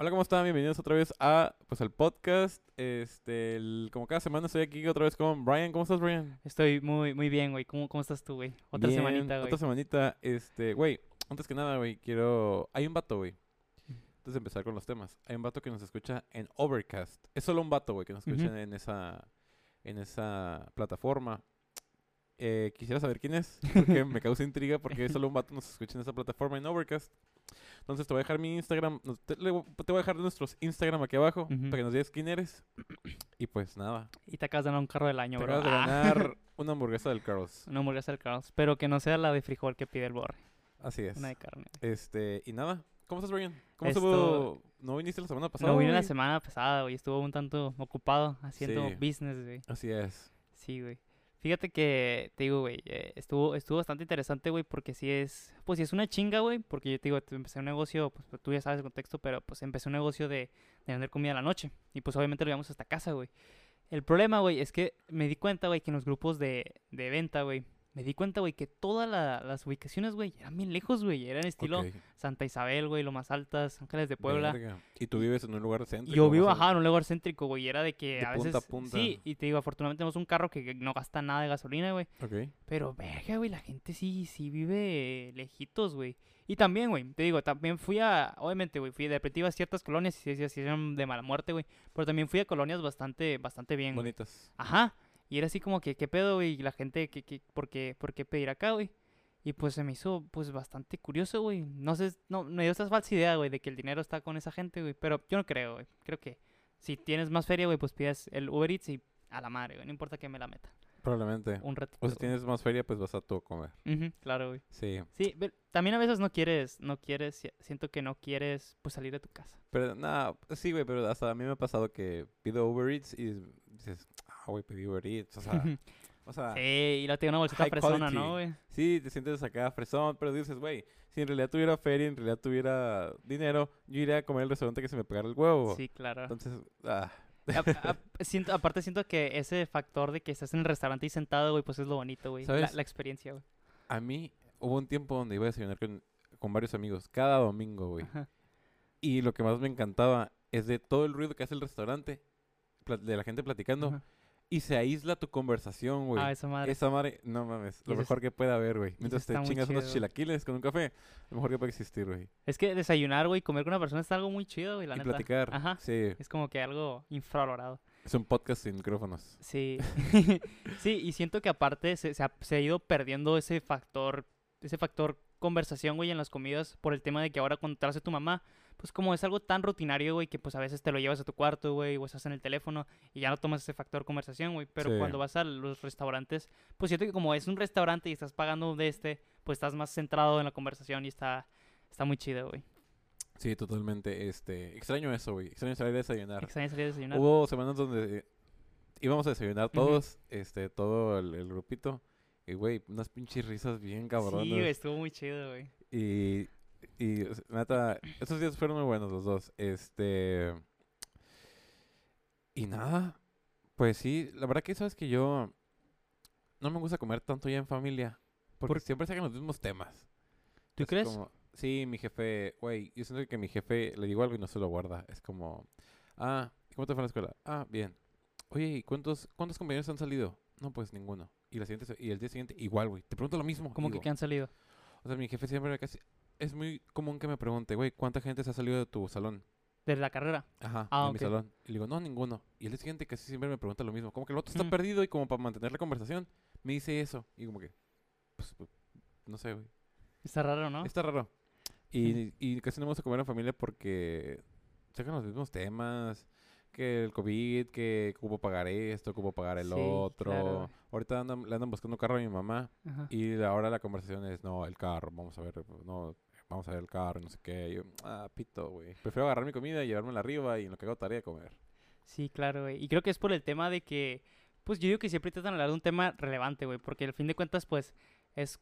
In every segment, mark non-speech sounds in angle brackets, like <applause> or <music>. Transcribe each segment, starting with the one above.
Hola, ¿cómo están? Bienvenidos otra vez a pues al podcast. Este, el- como cada semana estoy aquí otra vez con Brian. ¿Cómo estás, Brian? Estoy muy, muy bien, güey. ¿Cómo, ¿Cómo estás tú, güey? Otra Bien, semanita, güey. Otra semanita. Este, güey, antes que nada, güey, quiero. Hay un vato, güey. Antes de empezar con los temas, hay un vato que nos escucha en Overcast. Es solo un vato, güey, que nos escucha en esa en esa plataforma. Eh, quisiera saber quién es, <laughs> porque me causa intriga, porque solo un vato nos escucha en esa plataforma en Overcast. Entonces te voy a dejar mi Instagram, te, te voy a dejar nuestros Instagram aquí abajo, Ujú. para que nos digas quién eres. Y pues nada, Y te acabas de ganar un carro del año, te bro. acabas de Ah. ganar <laughs> una hamburguesa del Carlos. Una hamburguesa del Carlos. Pero que no sea la de frijol que pide el borre. Así es. Una de carne. Este, y nada, ¿cómo estás, Brian? ¿Cómo Esto- estuvo? ¿No viniste la semana pasada? No vine la semana pasada, güey. Estuvo un tanto ocupado haciendo Sí. business, güey. Así es. Sí, güey. Fíjate que, te digo, güey, eh, estuvo, estuvo bastante interesante, güey, porque sí es, pues sí es una chinga, güey, porque yo te digo, empecé un negocio, pues tú ya sabes el contexto, pero pues empecé un negocio de, de vender comida a la noche, y pues obviamente lo llevamos hasta casa, güey. El problema, güey, es que me di cuenta, güey, que en los grupos de, de venta, güey, me di cuenta, güey, que todas la- las ubicaciones, güey, eran bien lejos, güey, eran estilo Santa Isabel, güey, lo más altas, Ángeles de Puebla. verga. Y tú vives en un lugar céntrico. Yo vivo, ajá, en un lugar céntrico, güey, era de que De a punta a veces... punta. Sí, y te digo, afortunadamente tenemos un carro que no gasta nada de gasolina, güey. Ok. Pero, verga, güey, la gente sí, sí vive lejitos, güey. Y también, güey, te digo, también fui a, obviamente, güey, fui de repente iba a ciertas colonias y sí eran de mala muerte, güey. Pero también fui a colonias bastante, bastante bien. Bonitas. Ajá. Y era así como que, ¿qué pedo, güey? Y la gente, ¿qué, qué, por, qué, ¿por qué pedir acá, güey? Y pues se me hizo, pues, bastante curioso, güey. No sé, no, me dio esta falsa idea, güey, de que el dinero está con esa gente, güey. Pero yo no creo, güey. Creo que si tienes más feria, güey, pues pides el Uber Eats y a la madre, güey. No importa que me la meta. Probablemente. Un ratito. O si tienes más feria, pues vas a tú a comer. Ujú, claro, güey. Sí. Sí, también a veces no quieres, no quieres, si- siento que no quieres, pues, salir de tu casa. Pero nada, sí, güey, pero hasta a mí me ha pasado que pido Uber Eats y dices, güey, pedí Uber Eats. O sea, o sea sí, y la tengo una bolsita fresona. ¿no, güey? sí, te sientes acá fresón, pero dices, güey, si en realidad tuviera feria, en realidad tuviera dinero, yo iría a comer al restaurante que se me pegara el huevo. Sí, claro. Entonces, ah, A- <laughs> a- siento, aparte siento que ese factor de que estás en el restaurante y sentado, güey, pues es lo bonito, güey. La, la experiencia, güey. a mí hubo un tiempo donde iba a desayunar con, con varios amigos, cada domingo, güey. Y lo que más me encantaba es de todo el ruido que hace el restaurante, de la gente platicando, Ajá. Y se aísla tu conversación, güey. Ah, esa madre. Esa madre, no mames, lo mejor que puede haber, güey. Mientras te chingas unos chilaquiles con un café, lo mejor que puede existir, güey. Es que desayunar, güey, comer con una persona está algo muy chido, güey, la Y neta. platicar, Ajá. sí. Es como que algo infravalorado. Es un podcast sin micrófonos. Sí. <laughs> sí, y siento que aparte se, se ha, se ha ido perdiendo ese factor, ese factor conversación, güey, en las comidas por el tema de que ahora cuando te hace tu mamá, pues como es algo tan rutinario, güey, que pues a veces te lo llevas a tu cuarto, güey, o estás en el teléfono y ya no tomas ese factor conversación, güey. Pero Sí. cuando vas a los restaurantes, pues siento que como es un restaurante y estás pagando de este, pues estás más centrado en la conversación y está, está muy chido, güey. Sí, totalmente. Este, extraño eso, güey. Extraño salir a desayunar. Extraño salir a desayunar. Hubo semanas donde íbamos a desayunar todos, este, todo el, el grupito. Y, güey, unas pinches risas bien cabronas. Sí, güey, estuvo muy chido, güey. Y, y, neta, esos días fueron muy buenos los dos. Este. Y nada, pues sí, la verdad que sabes que yo no me gusta comer tanto ya en familia. Porque ¿Por- siempre sacan los mismos temas. ¿Tú Es crees? como- sí, mi jefe, güey, yo siento que mi jefe le digo algo y no se lo guarda. Es como, ah, ¿y ¿cómo te fue en la escuela? Ah, bien. Oye, ¿y cuántos, cuántos compañeros han salido? No, pues ninguno. Y, la siguiente, y el día siguiente, igual, güey. Te pregunto lo mismo. Como que, digo, que han salido. o sea, mi jefe siempre me casi... Es muy común que me pregunte, güey, ¿cuánta gente se ha salido de tu salón? De la carrera. Ajá, Ah, de mi salón. Y le digo, no, ninguno. Y el siguiente casi siempre me pregunta lo mismo. Como que el otro está Mm. perdido y como para mantener la conversación, me dice eso. Y como que, pues, pues, no sé, güey. Está raro, ¿no? Está raro. Y, y casi no me gusta comer en familia porque sacan los mismos temas. Que el COVID, que ocupo pagar esto, ocupo pagar el Sí, otro. claro. Ahorita andan- le andan buscando un carro a mi mamá. Ajá. Y ahora la conversación es, no, el carro, vamos a ver, no, vamos a ver el carro, no sé qué. Y yo, ah, pito, güey. Prefiero agarrar mi comida y llevármela arriba y en lo que hago tarea comer. Sí, claro, güey. Y creo que es por el tema de que, pues yo digo que siempre tratan de hablar de un tema relevante, güey, porque al fin de cuentas, pues, es,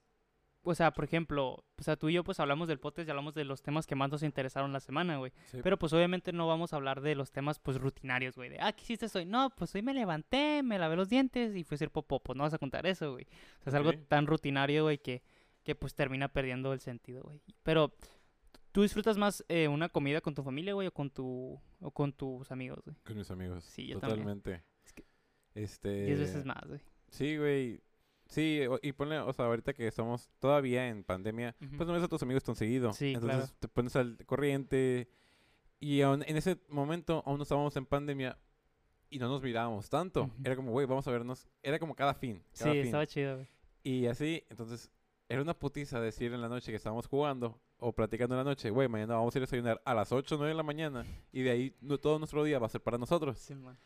o sea, por ejemplo, o sea, tú y yo, pues hablamos del podcast y hablamos de los temas que más nos interesaron la semana, güey. Sí. Pero pues obviamente no vamos a hablar de los temas, pues, rutinarios, güey. De, ah, ¿qué hiciste hoy? No, pues hoy me levanté, me lavé los dientes y fui a hacer popó. Pues no vas a contar eso, güey. O sea, es algo tan rutinario, güey, que, que pues termina perdiendo el sentido, güey. Pero, ¿Tú disfrutas más eh, una comida con tu familia, güey, o con tu o con tus amigos, güey? Con mis amigos. Sí, yo también. Totalmente. Es que Este. Diez veces más, güey. Sí, güey. Sí, y ponle, o sea, ahorita que estamos todavía en pandemia, pues no ves a tus amigos tan seguido. Sí, Entonces claro. te pones al corriente. Y aún en ese momento aún no estábamos en pandemia y no nos mirábamos tanto. Era como, güey, vamos a vernos. Era como cada fin. Sí, fin. estaba chido, güey. Y así, entonces, era una putiza decir en la noche que estábamos jugando o platicando en la noche, güey, mañana vamos a ir a desayunar a las 8 o 9 de la mañana y de ahí no, todo nuestro día va a ser para nosotros. Sí, man.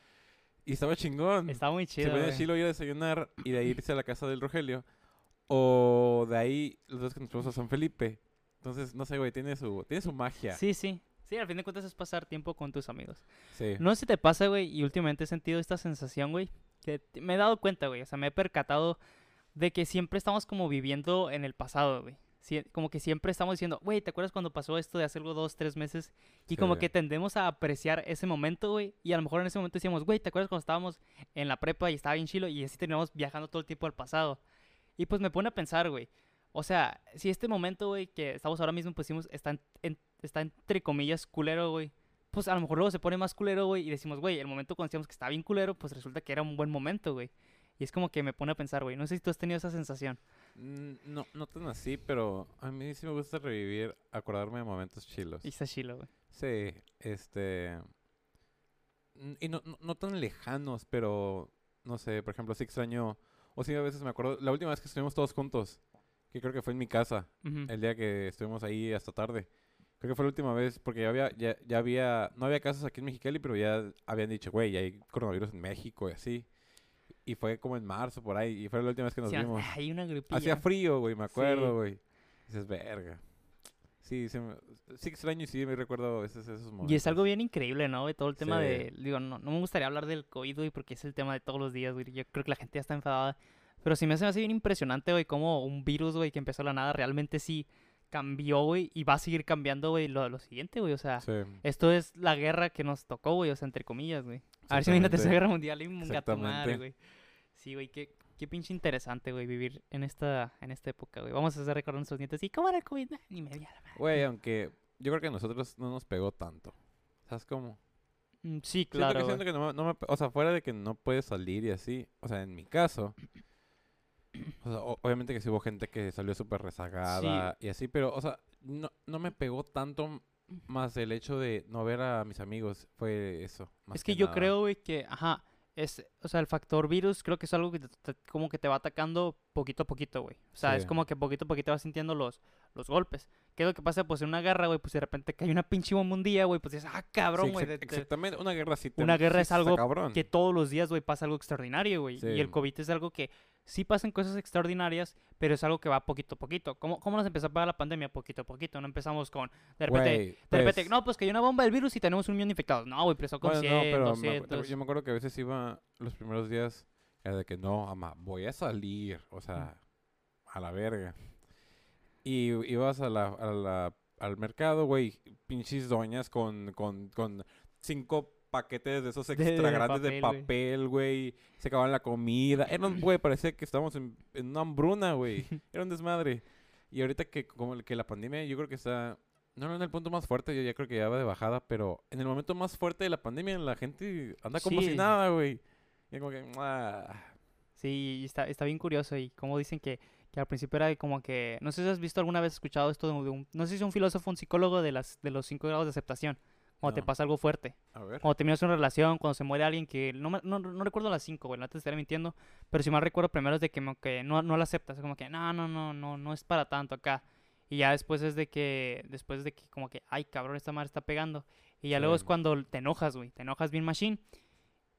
Y estaba chingón. Estaba muy Se chido, ponía güey. chilo ir a desayunar y de ahí irse a la casa del Rogelio. O de ahí los dos que nos fuimos a San Felipe. Entonces, no sé, güey, tiene su, tiene su magia. Sí, sí. Sí, al fin de cuentas es pasar tiempo con tus amigos. Sí. No sé si te pasa, güey, y últimamente he sentido esta sensación, güey, que me he dado cuenta, güey, o sea, me he percatado de que siempre estamos como viviendo en el pasado, güey. Como que siempre estamos diciendo, güey, ¿te acuerdas cuando pasó esto de hace algo dos, tres meses? Y como que tendemos a apreciar ese momento, güey, y a lo mejor en ese momento decíamos, güey, ¿te acuerdas cuando estábamos en la prepa y estaba bien chilo? Y así terminamos viajando todo el tiempo al pasado. Y pues me pone a pensar, güey, o sea, si este momento, güey, que estamos ahora mismo pusimos, está, en- en- está entre comillas culero, güey, pues a lo mejor luego se pone más culero, güey, y decimos, güey, el momento cuando decíamos que estaba bien culero, pues resulta que era un buen momento, güey. Y es como que me pone a pensar, güey, no sé si tú has tenido esa sensación. Mm, No, no tan así, pero a mí sí me gusta revivir, acordarme de momentos chilos. Y está chilo, güey. Sí, este... n- Y no, no, no tan lejanos, pero no sé, por ejemplo, sí extraño... O sí, a veces me acuerdo, la última vez que estuvimos todos juntos, que creo que fue en mi casa, el día que estuvimos ahí hasta tarde. Creo que fue la última vez, porque ya había, ya, ya había, no había casos aquí en Mexicali, pero ya habían dicho, güey, ya hay coronavirus en México y así. Y fue como en marzo por ahí, y fue la última vez que nos Sí, vimos. Hay una. Hacía frío, güey, me acuerdo, Sí. güey. Dices, verga. Sí, me- sí extraño y sí me recuerdo a veces esos momentos. Y es algo bien increíble, ¿no? güey? todo el tema Sí. de... Digo, no, no me gustaría hablar del COVID, güey, porque es el tema de todos los días, güey. Yo creo que la gente ya está enfadada. Pero sí me hace así bien impresionante, güey, como un virus, güey, que empezó de la nada, realmente sí cambió, güey, y va a seguir cambiando, güey, lo, lo siguiente, güey. O sea, Sí, esto es la guerra que nos tocó, güey, o sea, entre comillas, güey. A ver si imagínate esa Exactamente. guerra mundial y un gato madre, güey. Sí, güey, qué, qué pinche interesante, güey, vivir en esta, en esta época, güey. Vamos a hacer recordar a nuestros nietos. ¿Y cómo era el COVID? Ni media la madre. Güey, aunque yo creo que a nosotros no nos pegó tanto. ¿Sabes cómo? Mm, Sí, Siento claro, que, güey. siento que no, me- no me, o sea, fuera de que no puedes salir y así, o sea, en mi caso, o sea, o- obviamente que sí hubo gente que salió súper rezagada y así, pero, o sea, no, no me pegó tanto más el hecho de no ver a mis amigos, fue eso. más Es que yo nada. creo, güey, que, ajá, es, o sea, el factor virus creo que es algo que te- te- como que te va atacando poquito a poquito, güey. O sea, es como que poquito a poquito vas sintiendo los, los golpes. ¿Qué es lo que pasa? Pues en una guerra, güey, pues de repente cae una pinche bomba un día, güey, pues dices, ah, cabrón, güey. exact- exactamente, una guerra sí te- Una guerra sí es algo cabrón. que todos los días, güey, pasa algo extraordinario, güey. Y el. COVID es algo que sí pasan cosas extraordinarias, pero es algo que va poquito a poquito. ¿Cómo, cómo nos empezó a pegar la pandemia? Poquito a poquito. No empezamos con, de repente, Güey, de repente, pues, no, pues que hay una bomba del virus y tenemos un millón infectados. No, güey, empezó con bueno, 100, no, pero me acu- 200. yo me acuerdo que a veces iba los primeros días era de que no, ama, voy a salir, o sea, a la verga. Y ibas a la, a la- al mercado, güey, pinches doñas con, con, con cinco paquetes de esos extra de grandes de papel, güey. papel, güey. Se acababan la comida. Era un, güey, parecía que estábamos en, en una hambruna, güey. <laughs> Era un desmadre. Y ahorita que como que la pandemia yo creo que está... No, no en el punto más fuerte, yo ya creo que ya va de bajada, pero en el momento más fuerte de la pandemia la gente anda como si Sí. nada, güey. Y como que... ah, Sí, está, está bien curioso. Y como dicen que, que al principio era como que. No sé si has visto alguna vez escuchado esto de un. no sé si un filósofo un psicólogo de, las, de los cinco grados de aceptación. Cuando te No. pasa algo fuerte. a ver. Cuando terminas una relación, cuando se muere alguien que. No, me- no, no recuerdo las cinco, güey. No te estaré mintiendo. Pero si mal recuerdo, primero es de que, como que no, no la aceptas. Es como que no, no, no, no, no es para tanto acá. Y ya después es de que. Después de que, como que, ay, cabrón, esta madre está pegando. Y ya luego es Sí. cuando te enojas, güey. Te enojas bien machine.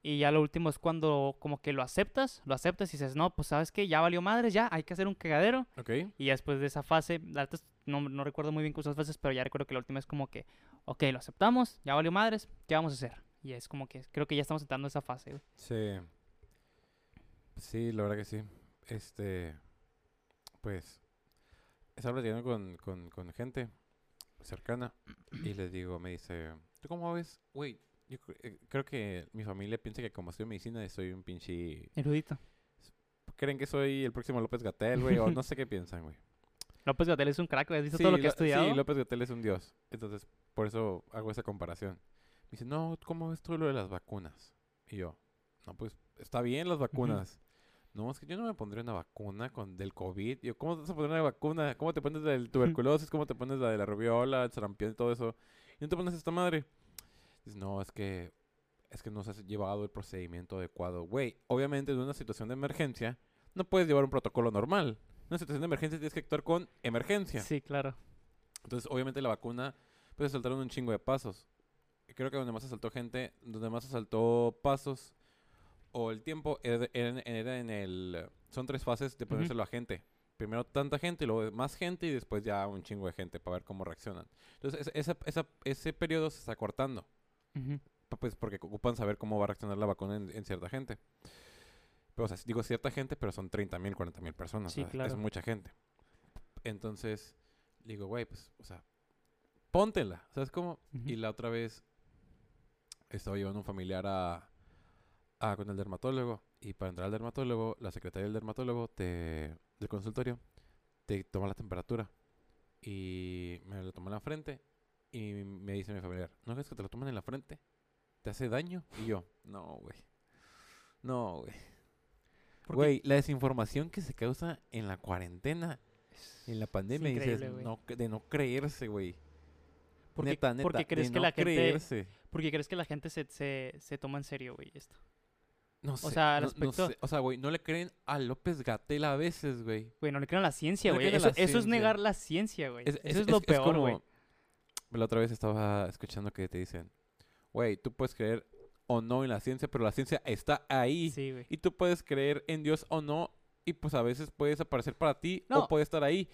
Y ya lo último es cuando como que lo aceptas, lo aceptas y dices, no, pues sabes que ya valió madres, ya hay que hacer un cagadero. Ok. Y ya después de esa fase, no, no recuerdo muy bien cuántas fases, pero ya recuerdo que la última es como que, ok, lo aceptamos, ya valió madres, ¿qué vamos a hacer? Y es como que creo que ya estamos entrando a esa fase, güey. Sí. Sí, la verdad que sí. Este... Pues... Estaba platicando con, con, con gente cercana y les digo, me dice, ¿tú cómo ves? Güey, yo eh, creo que mi familia piensa que como estudio medicina soy un pinche... Erudito. Creen que soy el próximo López Gatel, güey, o no sé qué piensan, güey. López Gatel es un crack. ¿Has visto Sí, todo lo que ha estudiado? Sí, López Gatel es un dios. Entonces, por eso hago esa comparación. Me dice, no, ¿cómo ves tú lo de las vacunas? Y yo, no, pues, está bien las vacunas. No, es que yo no me pondría una vacuna con del COVID. Yo, ¿cómo te vas a poner una vacuna? ¿Cómo te pones la del tuberculosis? ¿Cómo te pones la de la rubiola, el sarampión y todo eso? Y no te pones esta madre. Dices, no, es que es que no se ha llevado el procedimiento adecuado. Güey, obviamente en una situación de emergencia no puedes llevar un protocolo normal. En una situación de emergencia tienes que actuar con emergencia. Sí, claro. Entonces, obviamente la vacuna, pues saltaron un chingo de pasos. Creo que donde más se saltó gente, donde más se saltó pasos o el tiempo era, en- era en el... Son tres fases de ponérselo a gente. Primero tanta gente, luego más gente y después ya un chingo de gente para ver cómo reaccionan. Entonces, ese- esa, esa- ese periodo se está cortando. Pues porque ocupan saber cómo va a reaccionar la vacuna en, en cierta gente. Sea, digo cierta gente, pero son 30 mil, 40 mil personas. Sí, o sea, claro. Es mucha gente. Entonces, digo, güey, pues, o sea, póntela. ¿Sabes cómo? Ujú. Y la otra vez estaba llevando un familiar a, a- con el dermatólogo. Y para entrar al dermatólogo, la secretaria del dermatólogo te, del consultorio te toma la temperatura. Y me lo tomó en la frente. Y me dice mi familiar, ¿no crees que te lo toman en la frente? ¿Te hace daño? Y yo, no, güey. No, güey. Porque Güey, la desinformación que se causa en la cuarentena, en la pandemia, dices, no, de no creerse, güey. ¿Por qué- Neta, neta, por qué crees de que no la gente- creerse. ¿Por qué crees que la gente se, se, se toma en serio, güey, esto? No sé, sea, no- no respecto- sé, O sea, güey, no le creen a López Gatel a veces, güey. Güey, no le creen a la ciencia, güey. Eso, es negar la ciencia, güey. Es, Eso es- es, lo es- peor, como- güey. La otra vez estaba escuchando que te dicen, güey, tú puedes creer o no en la ciencia, pero la ciencia está ahí. Sí, güey. Y tú puedes creer en Dios o no, y pues a veces puede desaparecer para ti No. o puede estar ahí.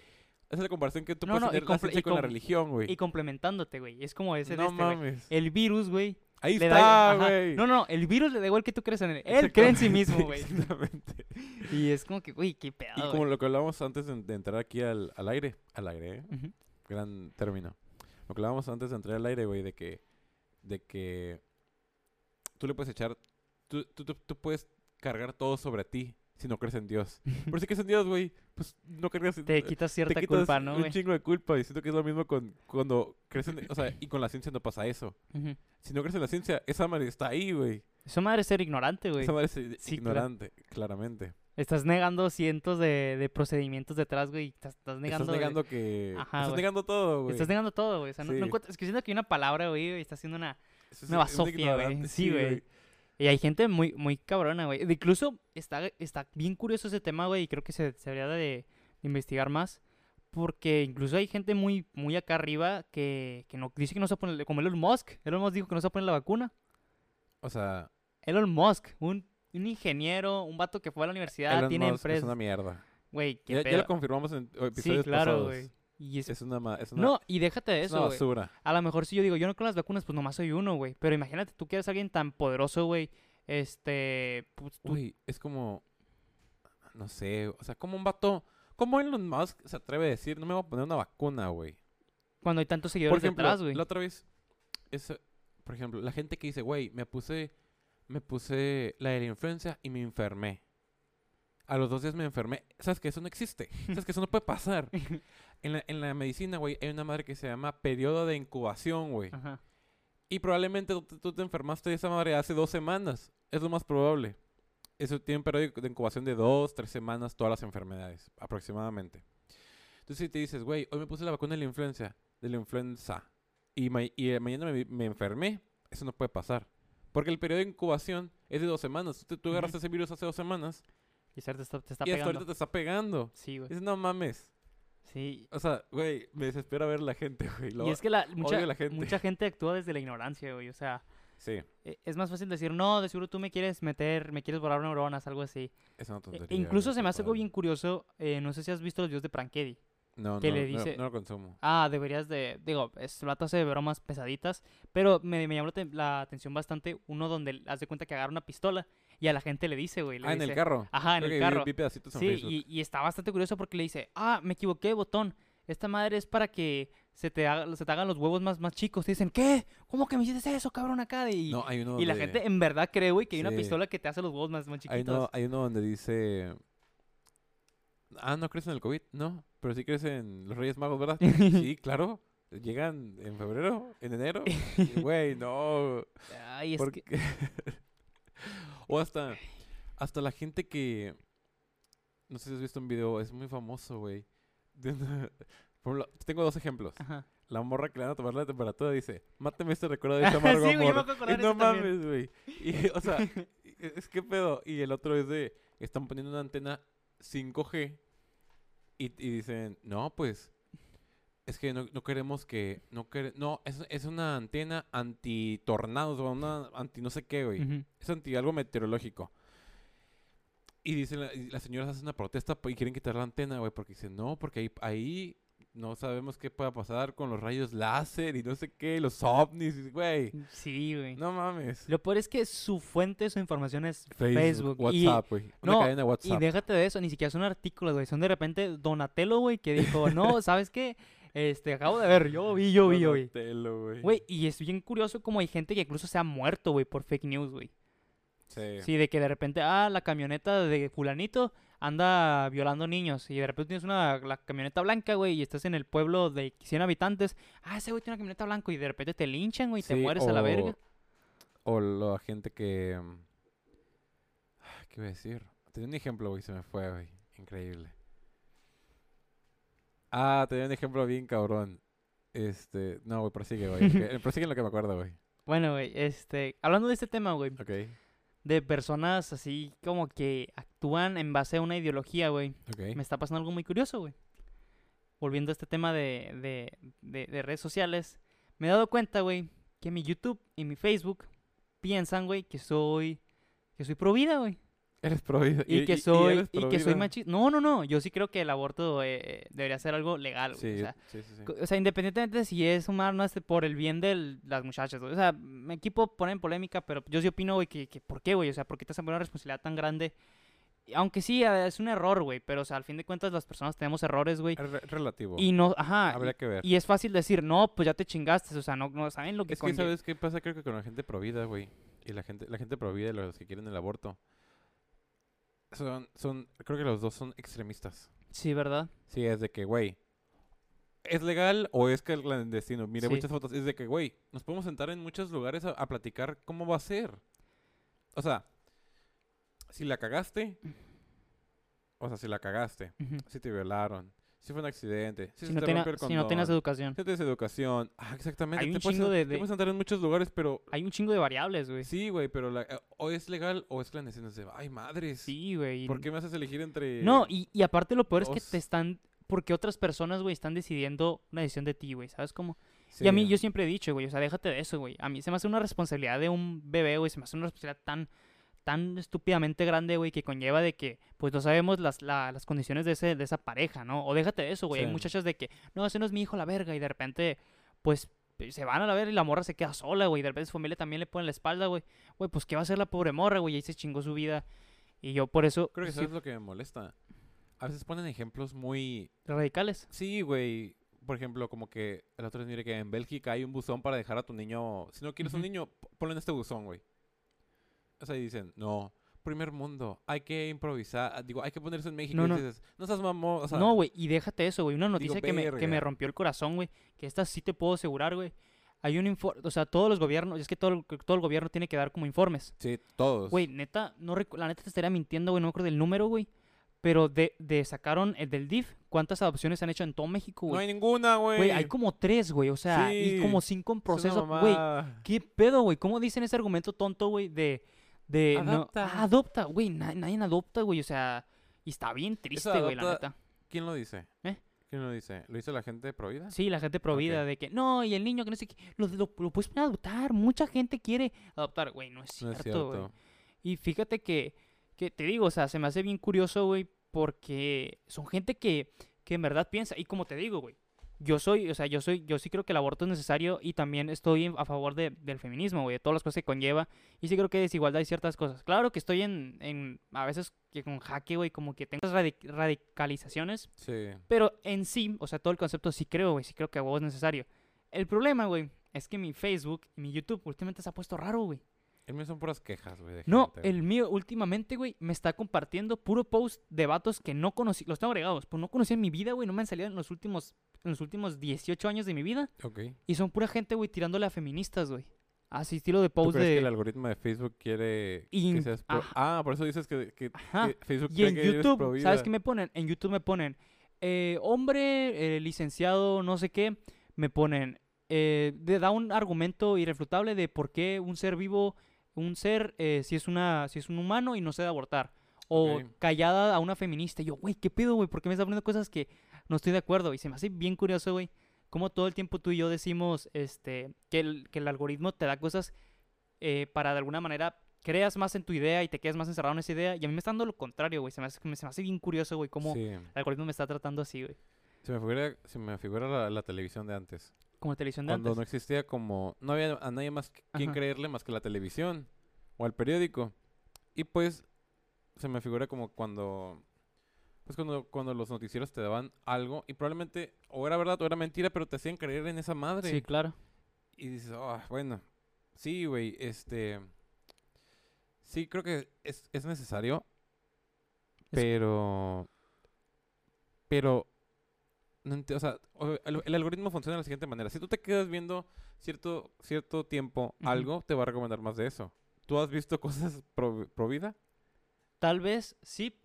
Esa es la comparación que tú No, puedes no, tener la ciencia con la religión, güey. Y complementándote, güey. Es como ese de este, mames. El virus, güey. Ahí está, güey. No, no, el virus le da igual que tú crees en él. Él cree en sí mismo, <laughs> güey. Exactamente. Y es como que, güey, qué pedo, Y como lo que hablábamos antes de, de entrar aquí al, al aire, al aire, ¿eh? Gran término. Lo que hablábamos antes de entrar al aire, güey, de que, de que tú le puedes echar, tú, tú, tú, tú puedes cargar todo sobre ti si no crees en Dios. <laughs> Pero si crees en Dios, güey, pues no cargas en Te quitas cierta te quitas culpa, ¿no, un chingo de culpa y siento que es lo mismo con cuando crees en, o sea, y con la ciencia no pasa eso. Si no crees en la ciencia, esa madre está ahí, güey. Eso madre es ser ignorante, güey. Esa madre es Sí, cla- ignorante, claramente. Estás negando cientos de, de procedimientos detrás, güey. Estás, estás negando. estás de- negando que Ajá, estás negando todo, güey. Estás negando todo, güey. O sea, no, es que siento que hay una palabra, güey, y está haciendo una, Es un basofia, güey. Sí, güey. Y hay gente muy, muy cabrona, güey. Incluso está, está bien curioso ese tema, güey, y creo que se, se debería de, de investigar más. Porque incluso hay gente muy, muy acá arriba que, que no, dice que no se pone, como Elon Musk. Elon Musk dijo que no se pone la vacuna. O sea, Elon Musk, un, un ingeniero, un vato que fue a la universidad, Elon tiene Musk es empresas. una mierda. Güey, Ya, ya lo confirmamos en Sí, episodios claro, pasados. güey. Y es- Es una, es una, No, y déjate de es una eso, güey. basura. A lo mejor si yo digo, yo no con las vacunas, pues nomás soy uno, güey. Pero imagínate, tú que eres alguien tan poderoso, güey. Este, pues tú es como, no sé, o sea, como un vato, como Elon Musk se atreve a decir, no me voy a poner una vacuna, güey. cuando hay tantos Por seguidores ejemplo, detrás, güey. la otra vez, es, por ejemplo, la gente que dice, güey, me puse, me puse la de la influencia y me enfermé. A los dos días me enfermé. ¿Sabes que eso no existe? ¿Sabes que eso no puede pasar? <laughs> En la, en la medicina, güey, hay una madre que se llama periodo de incubación, güey. Ajá. Y probablemente tú, tú te enfermaste de esa madre hace dos semanas. Es lo más probable. Eso tiene un periodo de incubación de dos, tres semanas, todas las enfermedades, aproximadamente. Entonces, si te dices, güey, hoy me puse la vacuna de la influenza, de la influenza, y, ma- y eh, mañana me, me enfermé, eso no puede pasar. Porque el periodo de incubación es de dos semanas. Tú, tú agarraste ese virus hace dos semanas Y te está, te está y hasta pegando. ahorita te está pegando. Sí, güey. Dices, no mames. Sí. O sea, güey, me desespera ver la gente, <laughs> güey. Lo- Y es que la, mucha, la gente. mucha gente actúa desde la ignorancia, güey. O sea, Sí, e- es más fácil decir, no, de seguro tú me quieres meter, me quieres borrar neuronas, algo así. es una E- tontería. e incluso se me hace algo bien curioso. eh, no sé si has visto los videos de Prankedy. No, que no, le dice- no lo consumo. Ah, deberías de. Digo, es, vato hace bromas pesaditas. Pero me, me llamó la, te- la atención bastante uno donde hace cuenta que agarra una pistola y a la gente le dice, güey. le Ah, en el carro. Ajá, en Creo el vi- carro. Vi, pedacitos en Sí, y, y está bastante curioso porque le dice, ah, me equivoqué de botón. Esta madre es para que se te, haga- se te hagan los huevos más, más chicos. Te dicen, ¿qué? ¿Cómo que me hiciste eso, cabrón, acá? Y, No, hay uno y la gente en verdad cree, güey, que hay una pistola que te hace los huevos más, más Hay chiquitos. uno, hay uno donde dice... Ah, ¿no crees en el COVID? No. Pero si crees en los Reyes Magos, ¿verdad? sí, <laughs> claro. Llegan en febrero, en enero. <laughs> Güey, no. Ay, es porque- que... <laughs> o hasta, hasta la gente que... No sé si has visto un video, es muy famoso, güey. tengo dos ejemplos. Ajá. La morra que le van a tomar la temperatura dice, máteme este recuerdo de este amargo sí, güey, yo me amor". acuerdo de Y no mames, güey. O sea, y- es que pedo. Y el otro es de, están poniendo una antena 5G y, y dicen, no, pues, es que no, no queremos que, no quere- no, es, es una antena anti-tornados o una anti no sé qué, güey. Es anti algo meteorológico. Y dicen, la- y las señoras hacen una protesta pues, y quieren quitar la antena, güey, porque dicen, no, porque ahí, ahí no sabemos qué pueda pasar con los rayos láser y no sé qué, los ovnis, y, güey. Sí, güey. No mames. Lo peor es que su fuente de su información es Facebook. y- WhatsApp, güey. Una no, cadena de Y WhatsApp. déjate de eso, ni siquiera son artículos, güey. Son de repente Donatello, güey, que dijo, no, <laughs> ¿sabes qué? Este, acabo de ver, yo vi, yo vi, yo vi. Donatello, güey. Güey, y es bien curioso como hay gente que incluso se ha muerto, güey, por fake news, güey. Sí. Sí, de que de repente, ah, la camioneta de fulanito anda violando niños. Y de repente tienes una la camioneta blanca, güey, y estás en el pueblo de 100 habitantes. Ah, ese güey tiene una camioneta blanca y de repente te linchan, güey, y te mueres a la verga. O la gente que... ¿Qué iba a decir? Tenía un ejemplo, güey, se me fue, güey. Increíble. Ah, tenía un ejemplo bien cabrón. Este... No, güey, prosigue, güey. <laughs> Prosigue en lo que me acuerdo, güey. Bueno, güey, este, hablando de este tema, güey, Ok, de personas así como que actúan en base a una ideología, güey. ok. me está pasando algo muy curioso, güey. Volviendo a este tema de, de, de- de redes sociales, me he dado cuenta, güey, que mi YouTube y mi Facebook piensan, güey, que soy que soy pro vida, güey. Eres pro vida. Y, que soy y que soy machista. No, no, no, yo sí creo que el aborto eh, debería ser algo legal, güey. Sí, o sea, sí, sí, o sea, independientemente de si es un arma este, por el bien de las muchachas, güey. O sea, mi equipo pone en polémica, pero yo sí opino, güey, que, que ¿por qué, güey? O sea, ¿por qué te hacen poner una responsabilidad tan grande? Aunque sí, es un error, güey, pero, o sea, al fin de cuentas las personas tenemos errores, güey. Es re- relativo. Y no, ajá, Habría que ver. y, es fácil decir, no, pues ya te chingaste, o sea, no, no saben lo que Es que, ¿sabes qué pasa? Creo que con la gente pro vida, güey. Y la gente, la gente pro vida y los que quieren el aborto. Son, son, creo que los dos son extremistas. Sí, ¿verdad? Sí, es de que, güey, ¿es legal o es que el clandestino? Mire, Sí. muchas fotos. Es de que, güey, nos podemos sentar en muchos lugares a, a platicar cómo va a ser. O sea, si la cagaste, o sea, si la cagaste, si te violaron, si fue un accidente, si, Si se no, te si no tienes educación. si no tienes educación. Ah, exactamente. Hay un chingo sen- de- Te de- puedes en muchos lugares, pero Hay un chingo de variables, güey. Sí, güey, pero la- o es legal o es clandestino. Es de, Ay, madres. Sí, güey. ¿Por qué me haces elegir entre.? No, y, y aparte lo peor es que te están... Porque otras personas, güey, están decidiendo una decisión de ti, güey, ¿sabes cómo? Sí. Y a mí, yo siempre he dicho, güey, o sea, déjate de eso, güey. A mí se me hace una responsabilidad de un bebé, güey, se me hace una responsabilidad tan, tan estúpidamente grande, güey, que conlleva de que, pues, no sabemos las, la- las condiciones de, ese, de esa pareja, ¿no? O déjate de eso, güey. Hay muchachas de que, no, ese no es mi hijo, la verga, y de repente, pues, se van a la verga y la morra se queda sola, güey. y De repente su familia también le pone la espalda, güey. Güey, pues, ¿qué va a hacer la pobre morra, güey? Y ahí se chingó su vida. Y yo por eso, Creo que sí, sabes lo que me molesta. A veces ponen ejemplos muy. radicales. Sí, güey. Por ejemplo, como que el otro día mire que en Bélgica hay un buzón para dejar a tu niño. Si no quieres un niño, ponlo en este buzón, güey. O sea, y dicen, no. Primer mundo, hay que improvisar. ah, Digo, hay que ponerse en México. No, y no. dices, no seas mamón. O sea, no, güey, y déjate eso, güey. Una digo, noticia que, me, que me rompió el corazón, güey. Que esta sí te puedo asegurar, güey. Hay un informe, o sea, todos los gobiernos, es que todo, el- todo el gobierno tiene que dar como informes. Sí, todos. Güey, neta, no la neta te estaría mintiendo, güey, no me acuerdo del número, güey. Pero de, de sacaron el del DIF, ¿cuántas adopciones se han hecho en todo México, no güey? hay ninguna, güey. Güey, hay como tres, güey, o sea, y como cinco en proceso. Güey. ¿qué pedo, güey? ¿Cómo dicen ese argumento tonto, güey, de... de no- Adopta. ah, adopta, güey, na- nadie adopta, güey, o sea... Y está bien triste, güey, la adopta- neta. ¿Quién lo dice? ¿Eh? ¿Quién lo dice? ¿Lo dice la gente pro vida? Sí, la gente provida Ok. de que no, y el niño que no sé qué, lo, lo, lo puedes poner a adoptar, mucha gente quiere adoptar, güey, no es No es cierto, güey. Y fíjate que, que te digo, o sea, se me hace bien curioso, güey, porque son gente que, que en verdad piensa, y como te digo, güey, yo soy, o sea, yo soy, yo sí creo que el aborto es necesario y también estoy a favor de- del feminismo, güey, de todas las cosas que conlleva, y sí creo que desigualdad y ciertas cosas. Claro que estoy en, en a veces que con jaque, güey, como que tengo esas radic- radicalizaciones, Sí. pero en sí, o sea, todo el concepto sí creo, güey, sí creo que a es necesario. El problema, güey, es que mi Facebook y mi YouTube últimamente se ha puesto raro, güey. El mío son puras quejas, güey. No, gente, el mío últimamente, güey, me está compartiendo puro post de vatos que no conocí, los tengo agregados, pues no conocía en mi vida, güey, no me han salido en los últimos, en los últimos 18 años de mi vida. Ok. Y son pura gente, güey, tirándole a feministas, güey. Así estilo de ¿Tú post crees que el algoritmo de Facebook quiere In- que seas pro-. Ah, por eso dices que, que- Ajá. que Facebook Y cree en que eres YouTube, ¿sabes qué me ponen? En YouTube me ponen, eh, hombre, eh, licenciado, no sé qué, me ponen, eh, de- da un argumento irrefutable de por qué un ser vivo, un ser, eh, si, es una, si es un humano y no se debe abortar. O callada a una feminista. Y yo, güey, ¿qué pedo, güey? ¿Por qué me está poniendo cosas que no estoy de acuerdo? Y se me hace bien curioso, güey, cómo todo el tiempo tú y yo decimos este, que, el, que el algoritmo te da cosas eh, para de alguna manera creas más en tu idea y te quedas más encerrado en esa idea. Y a mí me está dando lo contrario, güey. Se me hace, se me hace bien curioso, güey, cómo Sí. el algoritmo me está tratando así, güey. Se me figura, se me figura la, la televisión de antes. Como la televisión de Cuando antes. no existía como... No había a nadie más que- quien creerle más que la televisión o al periódico. Y pues se me figura como cuando... Pues cuando, cuando los noticieros te daban algo y probablemente o era verdad o era mentira, pero te hacían creer en esa madre. Sí, claro. Y dices, "Ah, bueno, sí, güey, este... Sí, creo que es, es necesario, Es- pero... Pero... No o sea, el, el algoritmo funciona de la siguiente manera. Si tú te quedas viendo cierto, cierto tiempo algo, te va a recomendar más de eso. ¿Tú has visto <laughs> cosas pro, pro vida? Tal vez sí,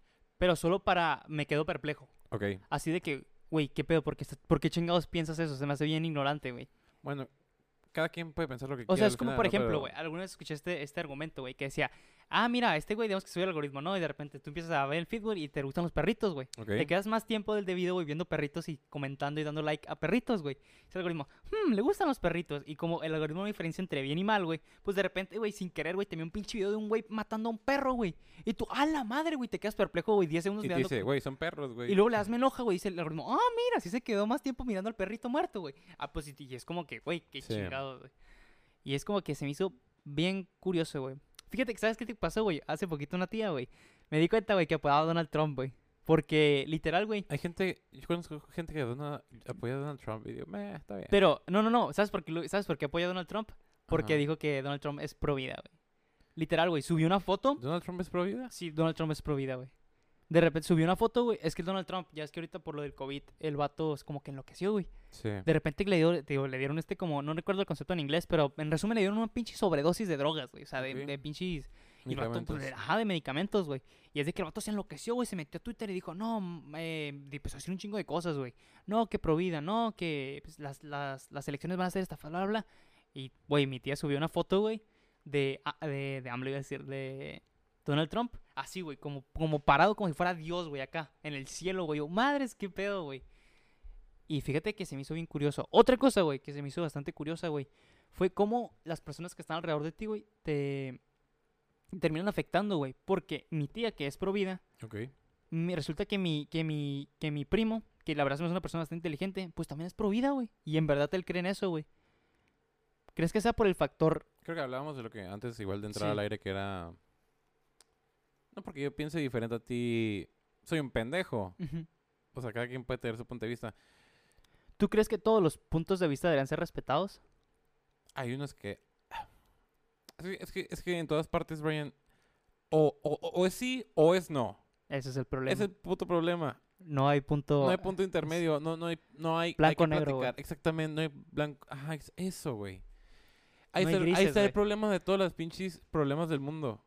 pero solo para... Me quedo perplejo. Ok. Así de que, güey, ¿qué pedo? ¿Por qué, ¿Por qué chingados piensas eso? Se me hace bien ignorante, güey. Bueno, cada quien puede pensar lo que O quiera. sea, es como, final, por ejemplo, Pero- güey, alguna vez escuché este, este argumento, güey, que decía, ah, mira, este güey, digamos que soy el algoritmo, ¿no? Y de repente tú empiezas a ver el feed, güey, y te gustan los perritos, güey. Ok. Te quedas más tiempo del debido, güey, viendo perritos y comentando y dando like a perritos, güey. Ese algoritmo, hmm, le gustan los perritos. Y como el algoritmo no diferencia entre bien y mal, güey, pues de repente, güey, sin querer, güey, te un pinche video de un güey matando a un perro, güey. Y tú, a la madre, güey, te quedas perplejo, güey, 10 segundos Y te mirando. dice, güey, son perros, güey. Y luego le das me enoja, güey, dice el algoritmo, ah, mira, sí se quedó más tiempo mirando al perrito muerto, güey. Ah, pues y y es como que, güey, qué Sí. chingados, güey. Y es como que se me hizo bien curioso, güey. Fíjate ¿sabes qué te pasó, güey? Hace poquito una tía, güey. Me di cuenta, güey, que apoyaba a Donald Trump, güey. Porque, literal, güey. Hay gente, yo conozco gente que dona- apoya a Donald Trump y digo, meh, está bien. Pero, no, no, no. ¿Sabes por qué, ¿sabes por qué apoya a Donald Trump? Porque Ajá. dijo que Donald Trump es pro vida, güey. Literal, güey. Subió una foto. ¿Donald Trump es pro vida? Sí, Donald Trump es pro vida, güey. De repente subió una foto, güey. Es que Donald Trump, ya es que ahorita por lo del COVID, el vato es como que enloqueció, güey. Sí. De repente le, dio, digo, le dieron este como, no recuerdo el concepto en inglés, pero en resumen le dieron una pinche sobredosis de drogas, güey. O sea, de, pinches... Y el vato, pues, ajá, de medicamentos, güey. Y es de que el vato se enloqueció, güey. Se metió a Twitter y dijo, no, mm, eh, empezó a decir un chingo de cosas, güey. No, que pro vida, no, que pues, las, las, las elecciones van a ser esta, bla, bla, bla. Y, güey, mi tía subió una foto, güey, de, ah, de, de AMLO, iba a decir, de Donald Trump. Así, güey, como, como parado como si fuera Dios, güey, acá, en el cielo, güey. Madres, qué pedo, güey. Y fíjate que se me hizo bien curioso. Otra cosa, güey, que se me hizo bastante curiosa, güey, fue cómo las personas que están alrededor de ti, güey, te terminan afectando, güey. Porque mi tía, que es pro vida, Ok. me resulta que mi, que mi, que mi primo, que la verdad es una persona bastante inteligente, pues también es pro vida, güey. Y en verdad él cree en eso, güey. ¿Crees que sea por el factor? Creo que hablábamos de lo que antes, igual de entrar Sí. al aire, que era... No porque yo piense diferente a ti, soy un pendejo. O sea, cada quien puede tener su punto de vista. ¿Tú crees que todos los puntos de vista deberían ser respetados? Hay unos que... Es que, es que, es que en todas partes, Brian, o, o, o- es sí o es no. Ese es el problema. Es el puto problema. No hay punto... No hay punto intermedio, no, no hay, no hay, hay Blanco que negro. Exactamente, no hay blanco. Ajá, es eso, güey. Ahí, No está, el- ahí está el problema de todos los pinches problemas del mundo.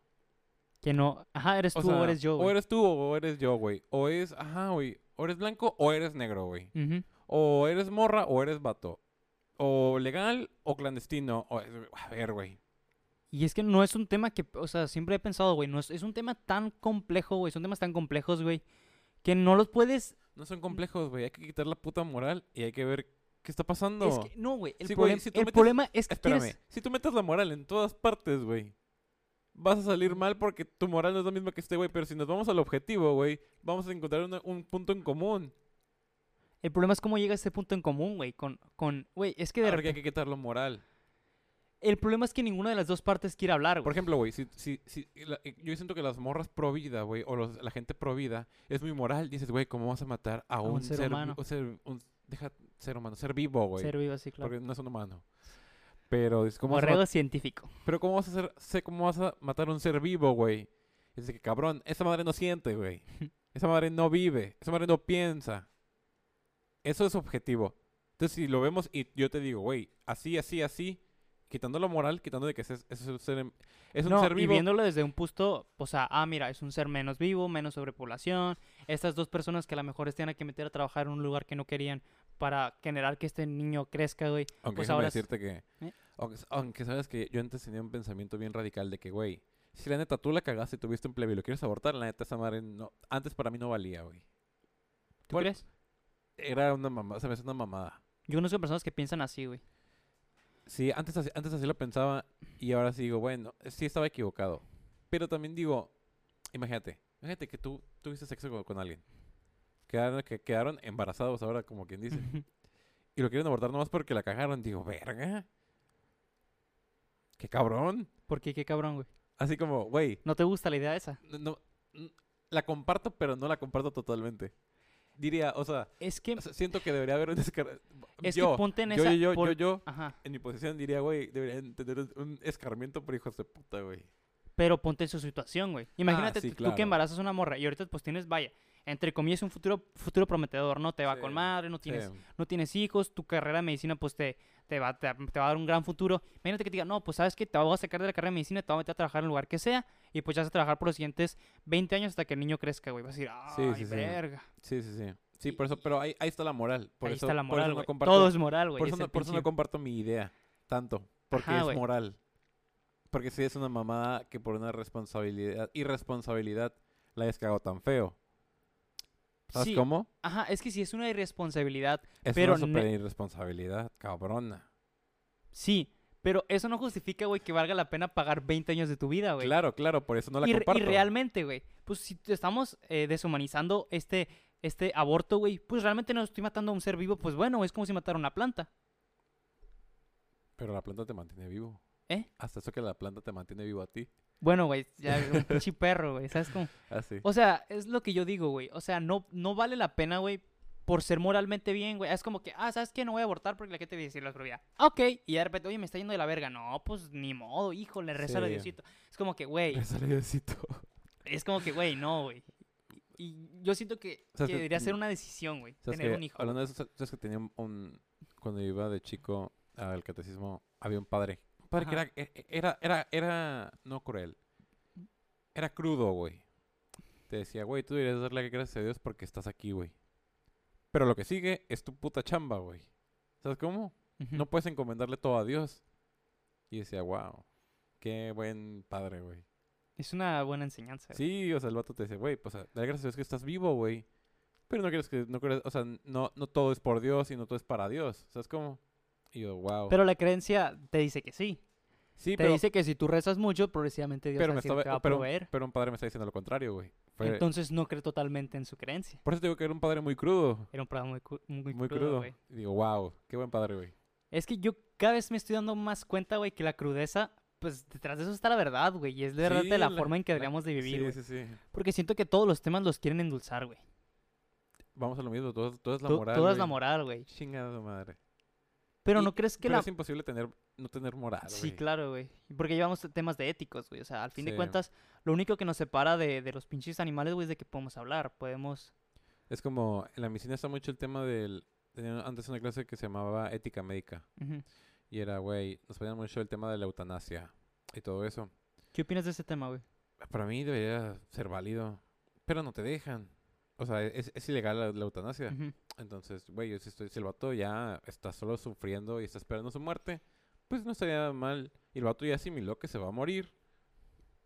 Que no... Ajá, eres O tú sea, o eres yo, o güey. eres tú o eres yo, güey. O es, ajá, güey. O eres blanco o eres negro, güey. O eres morra o eres vato. O legal o clandestino. O, a ver, güey. Y es que no es un tema que, o sea, siempre he pensado, güey, no es, es un tema tan complejo, güey, son temas tan complejos, güey, que no los puedes... No son complejos, güey. Hay que quitar la puta moral y hay que ver qué está pasando. Es que, no, güey, el, Sí, güey, problem- si tú el metes- problema es que Espérame. quieres... Si tú metes la moral en todas partes, güey. Vas a salir mal porque tu moral no es la misma que este, güey. Pero si nos vamos al objetivo, güey, vamos a encontrar una- un punto en común. El problema es cómo llega a ese punto en común, güey, con, con, güey, es que de Porque hay repente... que quitar la moral. El problema es que ninguna de las dos partes quiere hablar, Por güey. ejemplo, güey, si, si, si, la- eh, yo siento que las morras pro vida, güey, o los- la gente pro vida, es muy moral. Dices, güey, ¿cómo vas a matar a, un un, ser humano. un ser- un- deja ser humano, ser vivo, güey. Ser vivo así, claro. Porque no es un humano. Pero es como... vas a Borrego científico. Pero ¿cómo vas a hacer... Sé cómo vas a matar a un ser vivo, güey? Dice que, cabrón, esa madre no siente, güey. <laughs> Esa madre no vive. Esa madre no piensa. Eso es objetivo. Entonces, si lo vemos y yo te digo, güey, así, así, así, quitando lo moral, quitando de que ese es, ese es un ser, es un no, ser y vivo. viéndolo desde un punto, o sea, ah, mira, es un ser menos vivo, menos sobrepoblación. Estas dos personas que a lo mejor se tienen que meter a trabajar en un lugar que no querían para generar que este niño crezca, güey. Aunque pues ahora decirte que... ¿Eh? Aunque, aunque sabes que yo antes tenía un pensamiento bien radical de que, güey, si la neta tú la cagaste y tuviste un plebe y lo quieres abortar, la neta esa madre no... Antes para mí no valía, güey. ¿Tú crees? Era una mamada, se me hace una mamada. Yo conozco personas que piensan así, güey. Sí, antes así, antes así lo pensaba y ahora sí digo, bueno, sí estaba equivocado. Pero también digo, imagínate, imagínate que tú tuviste sexo con, con alguien. Quedaron, que quedaron embarazados ahora, como quien dice. y lo quieren abortar nomás porque la cagaron. Digo, verga. Qué cabrón. ¿Por qué? Qué cabrón, güey. Así como, güey, ¿No te gusta la idea esa? no, la comparto, pero no la comparto totalmente. Diría, o sea, Es que, o sea, siento que debería haber un descar... es yo, que ponte en yo, esa... yo, yo, por- yo, yo, Ajá. en mi posición diría, güey, deberían tener un- escarmiento por hijos de puta, güey. Pero ponte en su situación, güey. Imagínate Ah, sí, tú- que embarazas a una morra y ahorita pues tienes, vaya, entre comillas, un futuro, futuro prometedor, ¿no? Te va Sí, con madre, no tienes, Sí. no tienes hijos, tu carrera de medicina pues te, te, va, te, te va a dar un gran futuro. Imagínate que te diga, no, pues sabes que te voy a sacar de la carrera de medicina, te voy a meter a trabajar en el lugar que sea y pues ya vas a trabajar por los siguientes 20 años hasta que el niño crezca, güey. Vas a decir, ay, sí, sí. verga. Sí, sí, sí. Sí, por eso, pero ahí, ahí está la moral. Por Ahí eso, está la por eso moral, no comparto, Todo es moral, güey. por es eso, no, por eso no comparto mi idea tanto. Porque Ajá, es moral. Porque sí es una mamada que por una responsabilidad, irresponsabilidad, la hayas cagado tan feo. ¿Sabes Sí, cómo? Ajá, es que si es una irresponsabilidad, Es pero una super irresponsabilidad, cabrona. sí, pero eso no justifica, güey, que valga la pena pagar 20 años de tu vida, güey. Claro, claro, por eso no la y, re- y comparto. realmente, güey, pues si estamos eh, deshumanizando este, este aborto, güey, pues realmente no estoy matando a un ser vivo, pues bueno, es como si matara una planta. Pero la planta te mantiene vivo. ¿Eh? Hasta eso que la planta te mantiene vivo a ti. Bueno, güey, ya <laughs> un pinche perro, güey, ¿sabes cómo? Así. O sea, es lo que yo digo, güey. O sea, no, no vale la pena, güey, por ser moralmente bien, güey. Es como que, ah, ¿sabes qué? No voy a abortar porque la gente dice la probabilidad. Ah, ok. Y de repente, oye, me está yendo de la verga. No, pues ni modo, hijo, le reza a Sí. Diosito. Es como que, güey, <laughs> Diosito. es como que, güey, no, güey. Y yo siento que, ¿Sabes que debería ser una decisión, güey, ¿Sabes tener que un hijo. Hablando de eso, ¿sabes que tenía un... Cuando iba de chico al catecismo, había un padre. Un padre que Ajá. era, e- era, era, era, no cruel. Era crudo, güey. Te decía, güey, tú deberías darle gracias a Dios porque estás aquí, güey. Pero lo que sigue es tu puta chamba, güey. ¿Sabes cómo? No puedes encomendarle todo a Dios. Y decía, wow, qué buen padre, güey. Es una buena enseñanza. güey. Sí, o sea, el vato te dice, güey, pues dale gracias a Dios que estás vivo, güey. Pero no quieres que, no quieres, o sea, no, no todo es por Dios y no todo es para Dios. ¿Sabes cómo? Y yo, wow. Pero la creencia te dice que sí. Sí, te pero, dice que si tú rezas mucho, progresivamente Dios pero, me que va a pero, proveer. pero un padre me está diciendo lo contrario, güey. Fue- Entonces no cree totalmente en su creencia. por eso te digo que era un padre muy crudo. Era un programa muy, muy, Muy, crudo, crudo. güey. Y digo, wow, qué buen padre, güey. Es que yo cada vez me estoy dando más cuenta, güey, que la crudeza, pues detrás de eso está la verdad, güey. Y es de verdad Sí, de la, la- forma en que la- deberíamos de vivir, güey. Sí, sí, sí. Porque siento que todos los temas los quieren endulzar, güey. Vamos a lo mismo, todo, todo es la moral, Toda es la moral, güey. Chingada madre. Pero Y- ¿no crees que Pero la... es imposible tener, no tener moral, Sí, güey. claro, güey. Porque llevamos temas de éticos, güey. O sea, al fin de Sí. cuentas, lo único que nos separa de, de los pinches animales, güey, es de que podemos hablar. Podemos... Es como, en la medicina está mucho el tema del... Tenía antes una clase que se llamaba ética médica. Ujú. Y era, güey, nos ponían mucho el tema de la eutanasia y todo eso. ¿Qué opinas de ese tema, güey? Para mí debería ser válido, pero no te dejan. O sea, es, es ilegal la, la eutanasia. Ujú. Entonces, güey, yo si, estoy, si el vato ya está solo sufriendo y está esperando su muerte, pues no estaría mal. Y el vato ya asimiló que se va a morir,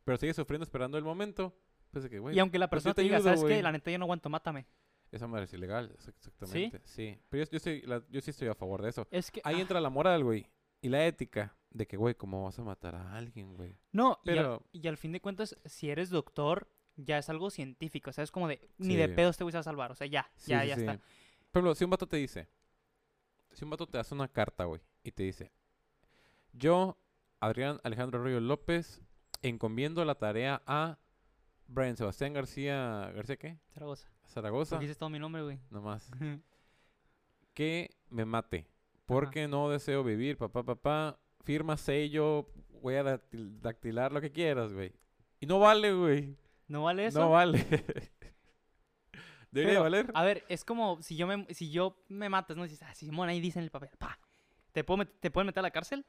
pero sigue sufriendo esperando el momento. Pues que, güey, Y aunque la pues persona yo te te diga, ayudo, ¿sabes qué? güey. La neta yo no aguanto, mátame. esa madre es ilegal, ex- exactamente. Sí, pero yo, yo, estoy- la- yo sí estoy a favor de eso. Es que... Ahí ah, entra la moral, güey, y la ética de que, güey, ¿cómo vas a matar a alguien, güey? No, y, al, Pero- y al fin de cuentas, si eres doctor, ya es algo científico. O sea, es como de, ni de pedo se va a salvar. O sea, ya, Sí, ya, sí, ya está. Por ejemplo, si un vato te dice, si un vato te hace una carta, güey, y te dice, yo, Adrián Alejandro Arroyo López, encomiendo la tarea a Brian Sebastián García, ¿García qué? Zaragoza. Zaragoza, dices todo mi nombre, güey. nomás, <laughs> que me mate, porque no deseo vivir, papá, papá, firma, sello, huella dactil- dactilar, lo que quieras, güey. Y no vale, güey. ¿No vale eso? No vale. Debería Pero, valer. A ver, es como si yo me, si yo me matas, ¿no? Dices, ah, Simón, ahí dice en el papel, pa. ¿Te, puedo ¿Te pueden meter a la cárcel?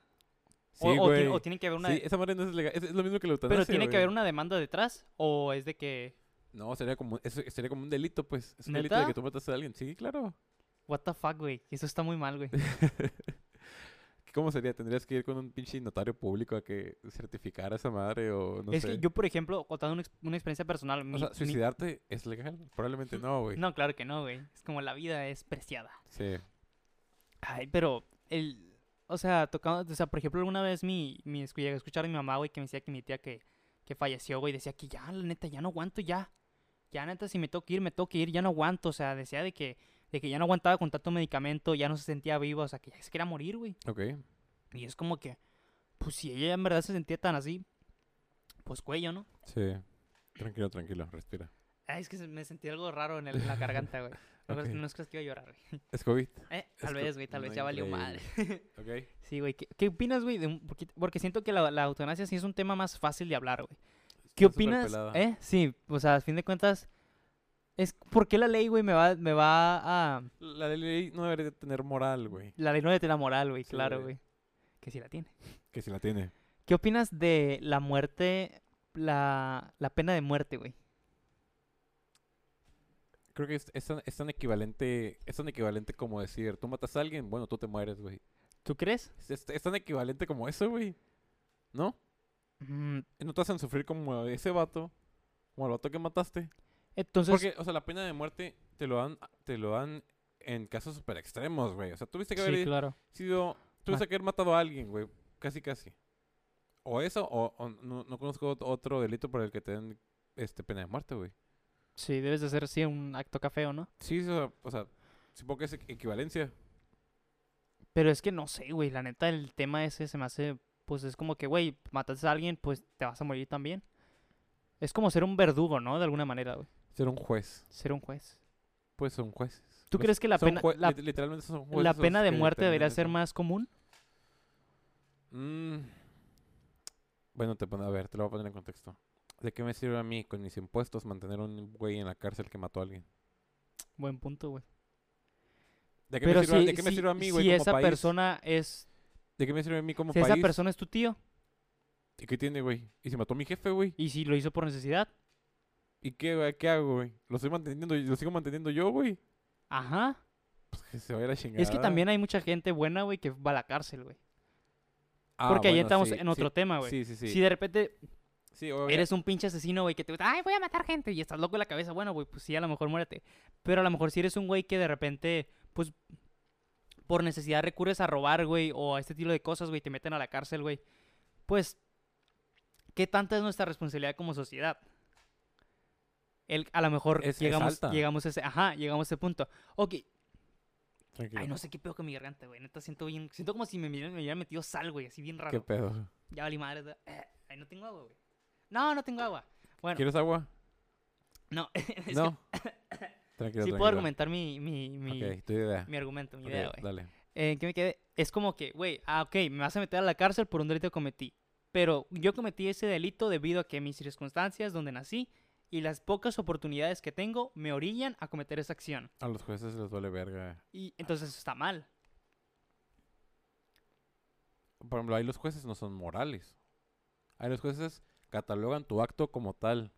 Sí, o, tiene, o tiene que haber una... Sí, esa madre no es legal. Es, es lo mismo que la eutanasia, pero tiene que haber una demanda detrás o es de que... No, sería como, eso sería como un delito, pues. Es un delito de que tú matas a alguien. Sí, claro. What the fuck, güey. Eso está muy mal, güey. <laughs> ¿Cómo sería? ¿Tendrías que ir con un pinche notario público a que certificara esa madre o no es sé? que yo, por ejemplo, contando una, ex- una experiencia personal... mi- O sea, mi- ¿suicidarte es legal? Probablemente no, güey. <laughs> No, claro que no, güey. Es como la vida es preciada. Sí. Ay, pero el... O sea, tocando... O sea, por ejemplo, alguna vez mi... mi llegué a escuchar a mi mamá, güey, que me decía que mi tía que, que falleció, güey, decía que ya, la neta, ya no aguanto, ya. Ya, neta, si me tengo que ir, me tengo que ir, ya no aguanto. O sea, decía de que, de que ya no aguantaba con tanto medicamento, ya no se sentía viva, o sea, que ya se quería morir, güey. Ok. Y es como que, pues si ella en verdad se sentía tan así, pues cuello, ¿no? Sí. Tranquilo, tranquilo. Respira. Ay, es que me sentí algo raro en, el- en la garganta, güey. No, crees- Ok. no es que iba a llorar, güey. ¿Es COVID? Eh, Es tal que vez, güey, tal no vez ya valió madre. <laughs> Ok. Sí, güey. ¿Qué, qué opinas, güey? un Porque siento que la, la eutanasia sí es un tema más fácil de hablar, güey. ¿Qué opinas? ¿Eh? Sí, o sea, a fin de cuentas, es ¿por qué la ley, güey, me va, me va a... La ley no debería de tener moral, güey. La ley no de la moral, güey, Sí, claro, güey. Que sí la tiene. Que si la tiene. ¿Qué opinas de la muerte, la, la pena de muerte, güey? Creo que es, es tan, es tan equivalente, es tan equivalente como decir, tú matas a alguien, bueno, tú te mueres, güey. ¿Tú crees? Es, tan equivalente como eso, güey. ¿No? Mm, no te hacen sufrir como ese vato, como al vato que mataste. Entonces, Porque, o sea, la pena de muerte te lo dan, te lo dan en casos súper extremos, güey. O sea, tuviste que haber sí, claro. sido, tuviste que haber matado a alguien, güey. Casi, casi. O eso, o, o no, no conozco ot- otro delito por el que te den este, pena de muerte, güey. Sí, debes de hacer, sí, un acto café, ¿no? Sí, o sea, o sea, supongo que es equ- equivalencia. Pero es que no sé, güey, la neta, el tema ese se me hace, pues es como que, güey, matas a alguien, pues te vas a morir también. Es como ser un verdugo, ¿no? De alguna manera, güey. Ser un juez. Ser un juez. Pues son jueces. ¿Tú Los- crees que la pena, la, lit- literalmente son jueces la pena de muerte debería ser más común? Mm. Bueno, te pon- a ver, te lo voy a poner en contexto. ¿De qué me sirve a mí con mis impuestos mantener un güey en la cárcel que mató a alguien? Buen punto, güey. ¿De qué, Pero me, sirve, si, ¿de qué me si- sirve a mí, güey, si como esa país? persona es, ¿De qué me sirve a mí como si país? esa persona es tu tío, ¿Y qué tiene, güey? ¿Y si mató a mi jefe, güey? y si lo hizo por necesidad, ¿Y qué? ¿Qué hago, güey? ¿Lo estoy manteniendo? ¿Lo sigo manteniendo yo, güey? ajá. Pues que se vaya la chingada. Es que también hay mucha gente buena, güey, que va a la cárcel, güey. Ah, Porque ahí bueno, estamos sí, en otro sí, tema, güey. Sí, sí, sí. Si de repente Sí, eres un pinche asesino, güey, que te ay, voy a matar gente y estás loco en la cabeza, bueno, güey, pues sí, a lo mejor muérete. Pero a lo mejor si eres un güey que de repente, pues, por necesidad recurres a robar, güey, o a este tipo de cosas, güey, te meten a la cárcel, güey, pues, ¿qué tanta es nuestra responsabilidad como sociedad? El, a lo mejor Es- es llegamos, alta. llegamos a ese, ajá, llegamos a ese punto. Ok, Tranquilo. ay, no sé qué pedo con mi garganta, güey, neta siento bien, siento como si me, me hubieran metido sal, güey, así bien ¿Qué raro. pedo? Ya valí madre, da- eh, ay, no tengo agua, güey. No, no tengo agua. Bueno, ¿Quieres agua? no, <laughs> es que no. <laughs> tranquilo, sí puedo tranquilo. argumentar mi, mi, mi, Ok, tu idea. mi argumento, mi Ok, idea, güey. dale. Eh, ¿Qué me quedé? Es como que, güey, ah, ok, me vas a meter a la cárcel por un delito que cometí. Pero yo cometí ese delito debido a que mis circunstancias, donde nací, y las pocas oportunidades que tengo me orillan a cometer esa acción. A los jueces les vale verga. Y entonces eso está mal. Por ejemplo, ahí los jueces no son morales. Ahí los jueces catalogan tu acto como tal.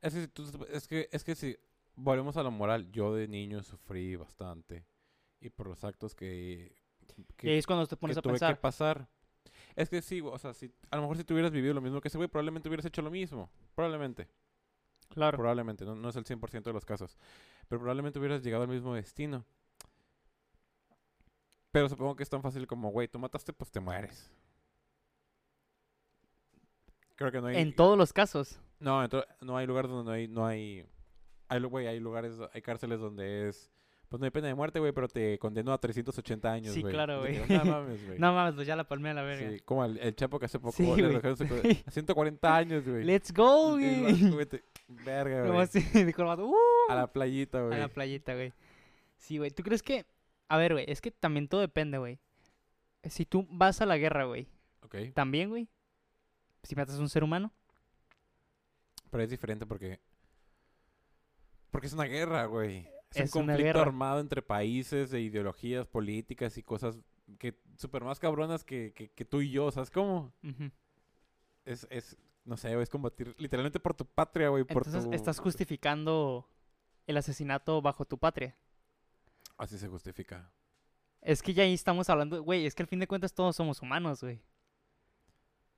Es que, es que, es que si volvemos a la moral, yo de niño sufrí bastante. Y por los actos que, y ahí es cuando te que pones a tuve que pensar. pasar. Es que sí, o sea, si, a lo mejor si tú hubieras vivido lo mismo que ese güey, probablemente hubieras hecho lo mismo. Probablemente. Claro. Probablemente, no, no es el 100% de los casos. Pero probablemente hubieras llegado al mismo destino. Pero supongo que es tan fácil como, güey, tú mataste, pues te mueres. Creo que no hay... En todos los casos. No, no hay lugares donde no hay... No hay, hay, güey, hay lugares, hay cárceles donde es... Pues no hay pena de muerte, güey, pero te condenó a 380 años, Sí, güey. claro, De güey. No mames, <laughs> güey. No mames, pues ya la palmé a la verga. Sí, como el, el Chapo que hace poco Sí, le su co- <laughs> a 140 años, güey. Let's go, güey. te- Verga, Como güey. así, <laughs> vato, "Uh". A la playita, A güey. la playita, güey. Sí, güey. ¿Tú crees que.? A ver, güey. Es que también todo depende, güey. Si tú vas a la guerra, güey, Ok. también, güey. Si matas a un ser humano. Pero es diferente porque. Porque es una guerra, güey. Es, Es un conflicto armado entre países, de ideologías políticas y cosas que súper más cabronas que, que, que tú y yo, ¿sabes cómo? Es, es, no sé, es combatir literalmente por tu patria, güey, por Entonces tu... estás justificando el asesinato bajo tu patria. Así se justifica. Es que ya ahí estamos hablando, güey, es que al fin de cuentas todos somos humanos, güey.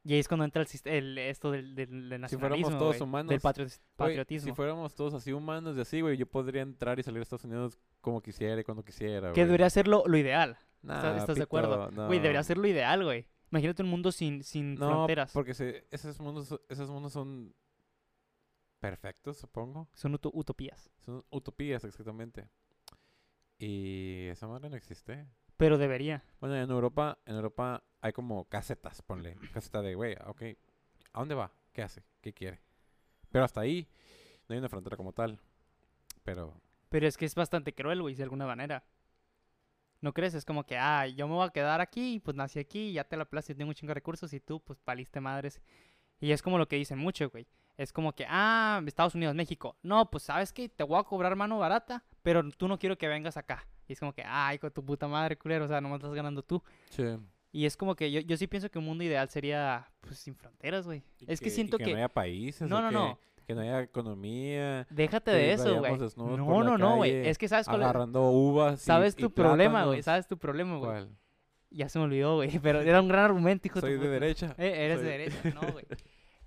Y ahí es cuando entra el, el- esto del, del, del Si fuéramos nacionalismo, todos humanos, del patri- patriotismo. si fuéramos todos así humanos y así, güey, yo podría entrar y salir a Estados Unidos como quisiera y cuando quisiera, güey. que debería ser lo, lo ideal. Nah, ¿Estás, estás de acuerdo? no. Güey, debería ser lo ideal, güey. Imagínate un mundo sin, sin No, fronteras. porque se, esos, mundos, esos mundos son perfectos, supongo. Son uto- utopías. Son utopías, exactamente. Y esa madre no existe. Pero debería. Bueno, en Europa, en Europa hay como casetas, ponle. Caseta de, güey, ok. ¿A dónde va? ¿Qué hace? ¿Qué quiere? Pero hasta ahí no hay una frontera como tal. Pero, Pero es que es bastante cruel, güey, de alguna manera. ¿No crees? Es como que, ah, yo me voy a quedar aquí, pues nací aquí, ya te la plaza y tengo un chingo de recursos, y tú, pues, paliste madres. Y es como lo que dicen mucho, güey. Es como que, ah, Estados Unidos, México. No, pues, ¿sabes qué? Te voy a cobrar mano barata, pero tú no quiero que vengas acá. Y es como que, ay, con tu puta madre, culero, o sea, nomás estás ganando tú. sí. Y es como que yo, yo sí pienso que un mundo ideal sería, pues, sin fronteras, güey. Es que, siento que, que... no haya países. No, no, que, no. Que no haya economía. Déjate de eso, güey. No, no, no, güey. Es que sabes cuál es... Agarrando uvas. Sabes y tu problema, güey. Sabes tu problema, güey. Ya se me olvidó, güey. <laughs> Pero era un gran argumento, hijo Soy de derecha. Eh, eres Soy de derecha. No, güey.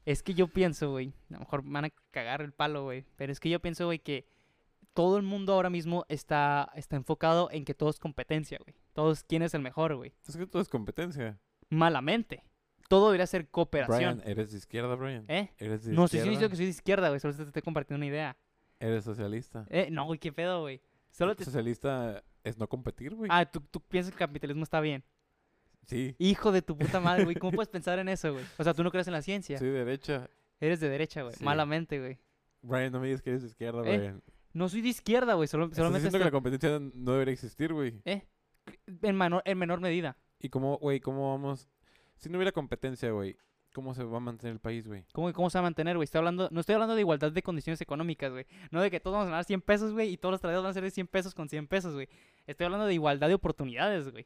Es que yo pienso, güey. A lo mejor me van a cagar el palo, güey. Pero es que yo pienso, güey, que todo el mundo ahora mismo está, está enfocado en que todo es competencia, güey. Todos quién es el mejor, güey. Es que todo es competencia. Malamente. Todo debería ser cooperación. Brian, ¿eres de izquierda, Brian? ¿Eh? ¿Eres de No, sí, sí, izquierda? digo que soy de izquierda, güey. Solo te estoy compartiendo una idea. ¿Eres socialista? Eh, no, güey, qué pedo, güey. Solo te... Socialista es no competir, güey. Ah, ¿tú, tú piensas que el capitalismo está bien. Sí. Hijo de tu puta madre, güey. ¿Cómo <laughs> puedes pensar en eso, güey? O sea, tú no crees en la ciencia. Soy de derecha. Eres de derecha, güey. Sí. Malamente, güey. Brian, no me digas que eres de izquierda, ¿Eh? Brian. No soy de izquierda, güey. Solo, solamente diciendo que la competencia no debería existir, güey. ¿Eh? En, menor, en menor medida. ¿Y cómo, güey, cómo vamos? Si no hubiera competencia, güey, ¿cómo se va a mantener el país, güey? ¿Cómo, ¿Cómo se va a mantener, güey? Estoy hablando, no estoy hablando de igualdad de condiciones económicas, güey. No de que todos vamos a ganar 100 pesos, güey, y todos los trabajadores van a ser de 100 pesos con 100 pesos, güey. Estoy hablando de igualdad de oportunidades, güey.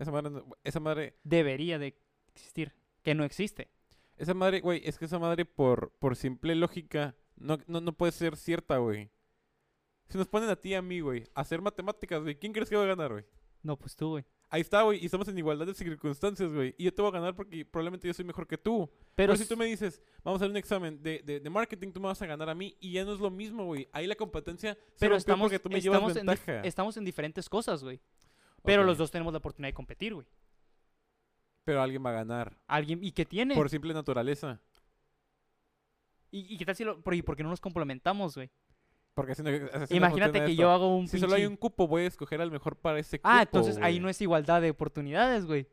Esa madre, no- esa madre, Debería de existir. Que no existe. esa madre, güey, es que esa madre por, por simple lógica no, no, no puede ser cierta, güey. Si nos ponen a ti y a mí, güey, a hacer matemáticas, güey, ¿quién crees que va a ganar, güey? No, pues tú, güey. Ahí está, güey, y estamos en igualdad de circunstancias, güey. Y yo te voy a ganar porque probablemente yo soy mejor que tú. Pero, Pero, si tú me dices, vamos a hacer un examen de, de, de marketing, tú me vas a ganar a mí y ya no es lo mismo, güey. Ahí la competencia se pero estamos, porque tú me estamos, llevas en, ventaja. estamos en diferentes cosas, güey. Pero los dos tenemos la oportunidad de competir, güey. Pero alguien va a ganar. Alguien, ¿y qué tiene? Por simple naturaleza. ¿Y, y qué tal si lo, y por qué no nos complementamos, güey? Porque no Imagínate que esto. yo hago un Si solo hay pinche- un cupo, voy a escoger al mejor para ese cupo. Ah, entonces ahí no es igualdad de oportunidades, güey.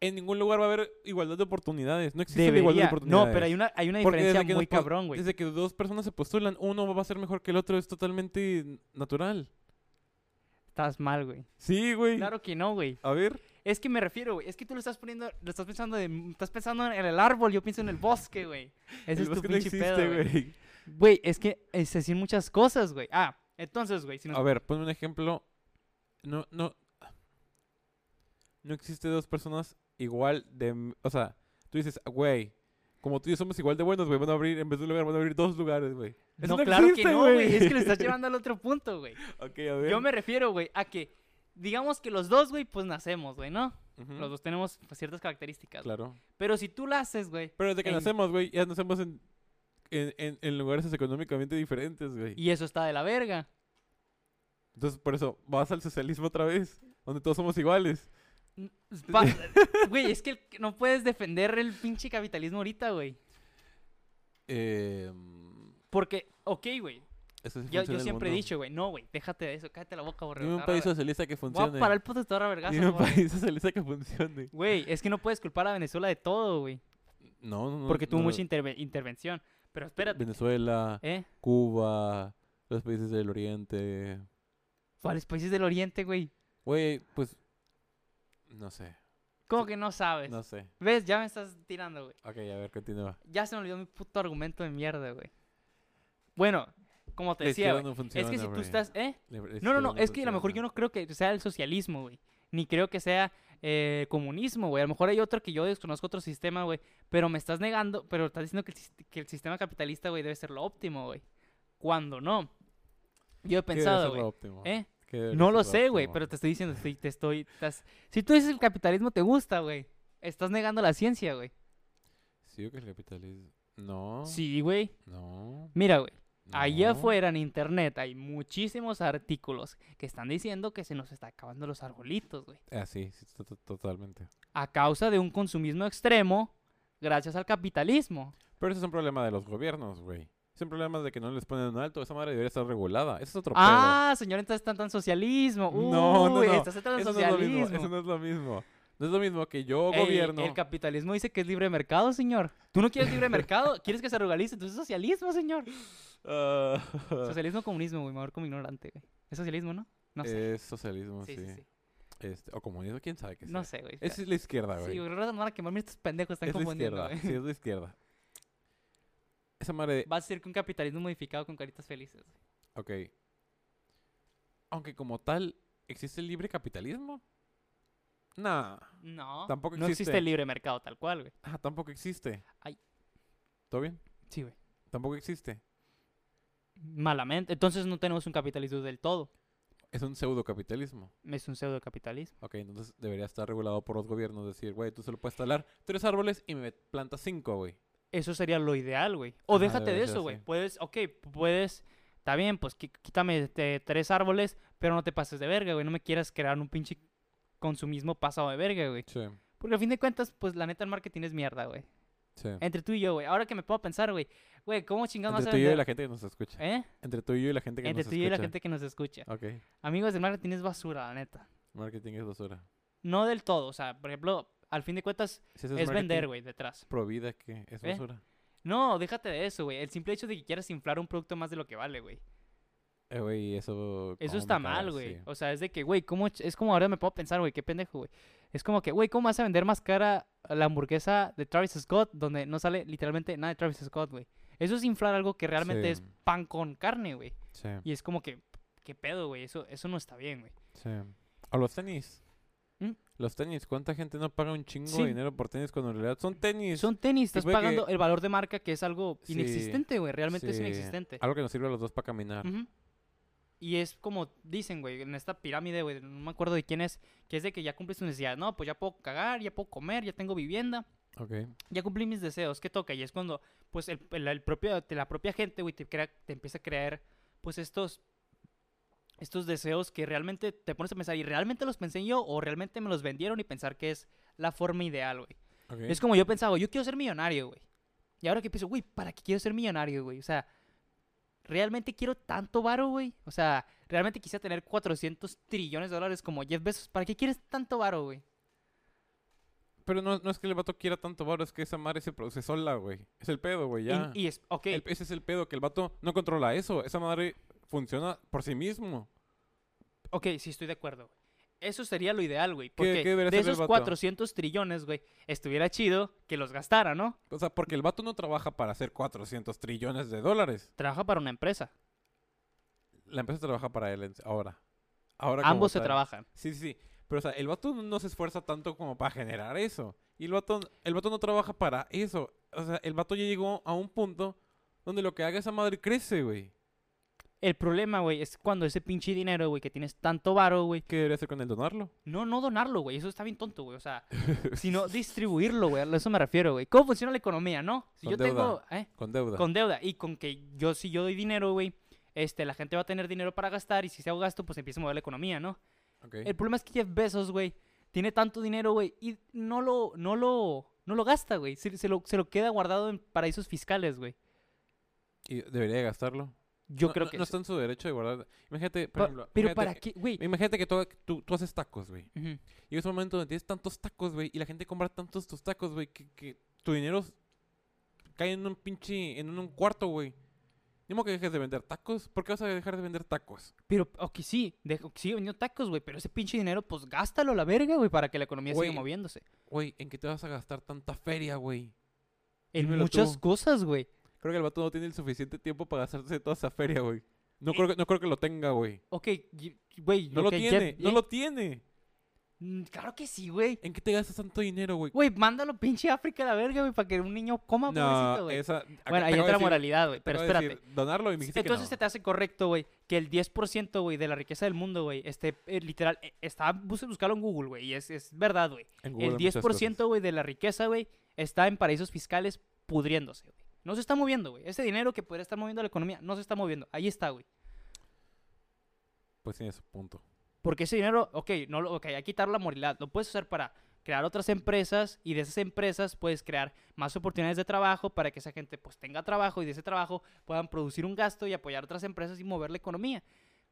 En ningún lugar va a haber igualdad de oportunidades. No existe igualdad de oportunidades. No, pero hay una, hay una diferencia que muy cabrón, güey. Desde que dos personas se postulan, uno va a ser mejor que el otro. Es totalmente natural. Estás mal, güey. Sí, güey. Claro que no, güey. A ver. Es que me refiero, güey. Es que tú lo estás poniendo, lo estás pensando de, estás pensando en el árbol, yo pienso en el bosque, güey. <laughs> Ese el es tu bosque no pinche existe, pedo, güey. Güey. Es que es decir muchas cosas, güey. Ah, entonces, güey, si nos... A ver, ponme un ejemplo. No, no. No existe dos personas igual de. O sea, tú dices, güey, como tú y yo somos igual de buenos, güey, van a abrir, en vez de un lugar, van a abrir dos lugares, güey. Eso no, claro que existe, no, güey. Es que lo estás <laughs> llevando al otro punto, güey. ok, a ver. Yo me refiero, güey, a que, digamos que los dos, güey, pues nacemos, güey, ¿no? Ujú, Los dos tenemos pues, ciertas características. Claro. Pero si tú la haces, güey, Pero desde que En- nacemos, güey, ya nacemos en, en, en, en lugares económicamente diferentes, güey. y eso está de la verga. Entonces, por eso, vas al socialismo otra vez, donde todos somos iguales. Pa- <laughs> Güey, es que el- no puedes defender el pinche capitalismo ahorita, güey. Eh, Porque, ok, güey. eso sí Yo, yo siempre he dicho, güey, no, güey, déjate de eso, cállate la boca, borrego. Dime un país socialista que Voy a funcione. parar el puto te agarra vergazos, Dime un país socialista que funcione. Güey, es que no puedes culpar a Venezuela de todo, güey. No, no, no. Porque tuvo no. mucha interve- intervención. Pero espérate, Venezuela, ¿eh? Cuba, los países del Oriente. ¿Cuáles países del Oriente, güey? Güey, pues. No sé. ¿Cómo que no sabes? No sé. ¿Ves? Ya me estás tirando, güey. Ok, a ver, continúa. Ya se me olvidó mi puto argumento de mierda, güey. Bueno, como te La decía, güey. no Es que si tú estás, ¿eh? La- No, no, no, es que a lo mejor yo no creo que sea el socialismo, güey. Ni creo que sea eh, comunismo, güey. A lo mejor hay otro que yo desconozco otro sistema, güey. Pero me estás negando, pero estás diciendo que el, sis- que el sistema capitalista, güey, debe ser lo óptimo, güey. Cuando no. Yo he ¿Qué debe pensado, güey. ¿Eh? ¿Qué debería No lo sé, güey, pero te estoy diciendo, te estoy... estás- Si tú dices el capitalismo te gusta, güey. Estás negando la ciencia, güey. Sí, que el capitalismo... No. Sí, güey. No. Mira, güey. Allá no. afuera en internet hay muchísimos artículos que están diciendo que se nos está acabando los arbolitos, güey. Ah, sí, sí, to- to- totalmente. A causa de un consumismo extremo gracias al capitalismo. Pero ese es un problema de los gobiernos, güey. Es un problema de que no les ponen un alto. Esa madre debería estar regulada. Ese es otro Ah, señor, entonces está tan socialismo. No, no, no. Estás Eso no es lo mismo. socialismo. Eso no es lo mismo. No es lo mismo que yo, Ey, gobierno... El capitalismo dice que es libre mercado, señor. ¿Tú no quieres libre mercado? ¿Quieres que se regularice? Entonces es socialismo, señor. Ah, <laughs> Socialismo o comunismo, güey. Me voy a ver como ignorante, güey. ¿Es socialismo, no? No sé. Es socialismo, sí. sí, sí, sí. Este, o comunismo, quién sabe qué No sea. sé, güey. Esa es la izquierda, güey. Sí, güey. No van a quemar. Mira, estos pendejos están es la confundiendo, izquierda. güey. Sí, es la izquierda. Esa madre... Va a ser que un capitalismo modificado con caritas felices. Ok. Aunque como tal, ¿existe el libre capitalismo? Nah. No. Tampoco No existe existe. el libre mercado tal cual, güey. Ah, tampoco existe. Ay. ¿Todo bien? Sí, güey. Tampoco existe. Malamente. Entonces no tenemos un capitalismo del todo. Es un pseudo capitalismo. Es un pseudo capitalismo. Ok, entonces debería estar regulado por los gobiernos. Decir, güey, tú solo puedes talar tres árboles y me plantas cinco, güey. Eso sería lo ideal, güey. O Ajá, déjate de eso, güey. Puedes, ok, puedes. Está bien, pues quítame este, tres árboles, pero no te pases de verga, güey. No me quieras crear un pinche consumismo pasado de verga, güey. Sí, Porque al fin de cuentas, pues la neta el marketing es mierda, güey. Sí. Entre tú y yo, güey. Ahora que me puedo pensar, güey. Güey, ¿cómo chingados vas Entre a tú y yo y la gente que nos escucha. ¿Eh? Entre tú y yo y la gente que Entre nos tú y escucha. yo y la gente que nos escucha. Ok. Amigos, el marketing es basura, la neta. Marketing es basura. No del todo, o sea, por ejemplo, al fin de cuentas Si es, vender, güey, detrás. Pro vida, ¿qué? Es ¿Eh? basura. No, déjate de eso, güey. El simple hecho de que quieras inflar un producto más de lo que vale, güey. Eh, güey, eso... Eso está mal, güey. sí. O sea, es de que, güey, ¿cómo es como ahora me puedo pensar, güey, qué pendejo, güey. Es como que, güey, ¿cómo vas a vender más cara la hamburguesa de Travis Scott donde no sale literalmente nada de Travis Scott, güey? Eso es inflar algo que realmente es pan con carne, güey. Sí, Y es como que, ¿qué pedo, güey? Eso, eso no está bien, güey. sí. O los tenis. ¿Mm? Los tenis, ¿cuánta gente no paga un chingo Sí. de dinero por tenis cuando en realidad son tenis? Son tenis, estás que- pagando el valor de marca que es algo inexistente, güey. Realmente es inexistente. Algo que nos sirve a los dos para caminar. Ujú. Y es como dicen, güey, en esta pirámide, güey, no me acuerdo de quién es, que es de que ya cumples tu necesidad. No, pues ya puedo cagar, ya puedo comer, ya tengo vivienda, Ok. ya cumplí mis deseos. ¿Qué toca? Y es cuando, pues, el, el- el propio, la propia gente, güey, te, crea, te empieza a crear, pues, estos, estos deseos que realmente te pones a pensar, ¿y realmente los pensé yo o realmente me los vendieron y pensar que es la forma ideal, güey? ok. Es como yo pensaba, yo quiero ser millonario, güey. Y ahora que pienso, güey, ¿para qué quiero ser millonario, güey? O sea, ¿realmente quiero tanto varo, güey? O sea, ¿realmente quisiera tener 400 trillones de dólares como Jeff Bezos? ¿Para qué quieres tanto varo, güey? Pero no, no es que el vato quiera tanto varo, es que esa madre se produce sola, güey. Es el pedo, güey, ya. Y, es, ok, El- ese es el pedo, que el vato no controla eso. Esa madre funciona por sí mismo. ok, sí estoy de acuerdo, güey. Eso sería lo ideal, güey. ¿Qué- Porque qué de esos vato? 400 trillones, güey, estuviera chido que los gastara, ¿no? O sea, porque el vato no trabaja para hacer 400 trillones de dólares. Trabaja para una empresa. La empresa trabaja para él ahora. Ahora Ambos se trabajan. Sí, sí, sí. Pero, o sea, el vato no se esfuerza tanto como para generar eso. Y el vato, el vato no trabaja para eso. O sea, el vato ya llegó a un punto donde lo que haga esa madre crece, güey. El problema, güey, es cuando ese pinche dinero, güey, que tienes tanto varo, güey, ¿Qué debería hacer con el donarlo? No, no donarlo, güey. Eso está bien tonto, güey. O sea, <laughs> sino distribuirlo, güey. A eso me refiero, güey. ¿Cómo funciona la economía, no? Si Con yo tengo. ¿eh? Con deuda. Con deuda. Y con que yo, si yo doy dinero, güey, este, la gente va a tener dinero para gastar. Y si se hago gasto, pues empieza a mover la economía, ¿no? El problema es que Jeff Bezos, güey, tiene tanto dinero, güey, y no lo, no lo, no lo gasta, güey. Se, se lo, se lo queda guardado en paraísos fiscales, güey. ¿Y debería de gastarlo? Yo No- creo no- que No sí. está en su derecho de guardar. Imagínate, por Pa- ejemplo. pero imagínate- para qué, güey. Imagínate que tú, tú, tú haces tacos, güey. Ujú. Y es un momento donde tienes tantos tacos, güey, y la gente compra tantos tus tacos, güey, que, que tu dinero cae en un pinche, en un cuarto, güey. Ni modo que dejes de vender tacos. ¿Por qué vas a dejar de vender tacos? Pero, ok, sí, dejo, sigue vendiendo tacos, güey, pero ese pinche dinero, pues gástalo a la verga, güey, para que la economía siga moviéndose. Güey, ¿en qué te vas a gastar tanta feria, güey? En dímelo muchas tú. cosas, güey. Creo que el vato no tiene el suficiente tiempo para gastarse toda esa feria, güey. No, Eh. creo que, no creo que lo tenga, güey. Ok, güey, No lo ok, tiene, no eh, lo tiene. Claro que sí, güey. ¿En qué te gastas tanto dinero, güey? Güey, mándalo pinche África a la verga, güey, para que un niño coma, pobrecito, No, güey. esa... Bueno, de otra decir- moralidad, güey, pero espérate. decir, donarlo y me dijiste Entonces que se te hace correcto, güey, que el 10%, güey, de la riqueza del mundo, güey, esté, eh, literal, eh, está, bus- buscarlo en Google, güey, y es, es verdad, güey. En Google El hay muchas 10%, güey, de la riqueza, güey, está en paraísos fiscales pudriéndose, güey. No se está moviendo, güey. Ese dinero que podría estar moviendo la economía no se está moviendo. Ahí está, güey. Pues tiene su punto. Porque ese dinero, ok, no, lo- ok, hay que quitar la moralidad. Lo puedes usar para crear otras empresas y de esas empresas puedes crear más oportunidades de trabajo para que esa gente pues tenga trabajo y de ese trabajo puedan producir un gasto y apoyar otras empresas y mover la economía.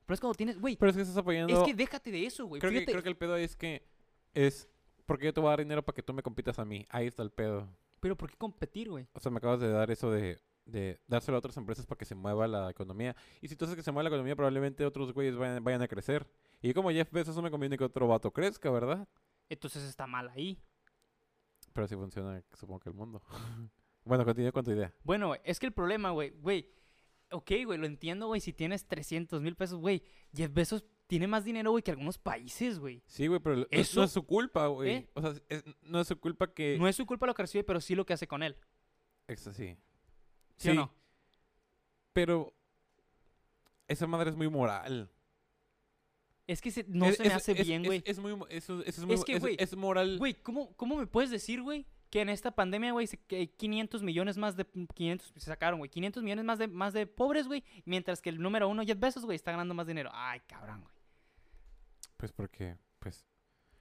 Pero es cuando tienes, güey, Pero es que estás apoyando... es que déjate de eso, güey. creo, que, creo que el pedo es que es... Porque yo te voy a dar dinero para que tú me compitas a mí. Ahí está el pedo. Pero ¿por qué competir, güey? O sea, me acabas de dar eso de, de dárselo a otras empresas para que se mueva la economía. Y si tú haces que se mueva la economía, probablemente otros güeyes vayan, vayan a crecer. Y como Jeff Bezos no me conviene que otro vato crezca, ¿verdad? Entonces está mal ahí. Pero así funciona, supongo que el mundo. <laughs> bueno, continúa con tu idea. Bueno, es que el problema, güey, güey, ok, güey, lo entiendo, güey, si tienes 300 mil pesos, güey, Jeff Bezos tiene más dinero, güey, que algunos países, güey. Sí, güey, pero Eso- no es su culpa, güey. ¿Eh? O sea, es- no es su culpa que... No es su culpa lo que recibe, pero sí lo que hace con él. Es así. ¿Sí, o no? Pero esa madre es muy moral. Es que se- no Es- se me es- hace bien, güey. Es, muy... Eso, eso es, muy, Es que, güey, es moral. Güey, ¿cómo, ¿cómo me puedes decir, güey, que en esta pandemia, güey, hay 500 millones más de... 500, se sacaron, güey, 500 millones más de, más de pobres, güey, mientras que el número uno, Jeff Bezos, güey, está ganando más dinero. Ay, cabrón, güey. Pues porque, pues...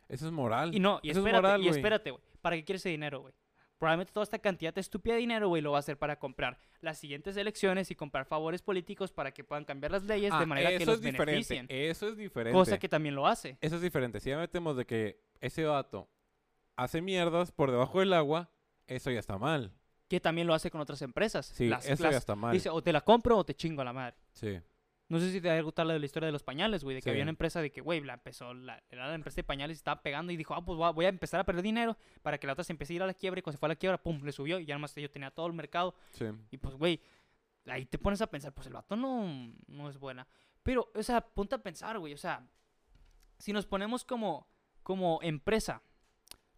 Eso es moral. Y no, y Eso es espérate, moral, y espérate, güey. ¿Para qué quieres ese dinero, güey? Probablemente toda esta cantidad de estúpida de dinero, güey, lo va a hacer para comprar las siguientes elecciones y comprar favores políticos para que puedan cambiar las leyes de Ah, manera que los es diferente. beneficien. Eso es diferente. Cosa que también lo hace. Eso es diferente. Si ya metemos de que ese vato hace mierdas por debajo del agua, eso ya está mal. Que también lo hace con otras empresas. Sí, Las- eso las- ya está mal. Dice, o te la compro o te chingo a la madre. Sí. No sé si te ha gustado la de la historia de los pañales, güey, de que Sí. había una empresa de que, güey, la empezó, la, era la empresa de pañales y estaba pegando y dijo, ah, pues voy a- voy a empezar a perder dinero para que la otra se empiece a ir a la quiebra y cuando se fue a la quiebra, pum, le subió y ya nomás yo tenía todo el mercado Sí. y pues, güey, ahí te pones a pensar, pues el vato no, no es buena. Pero, o sea, ponte a pensar, güey, o sea, si nos ponemos como, como empresa,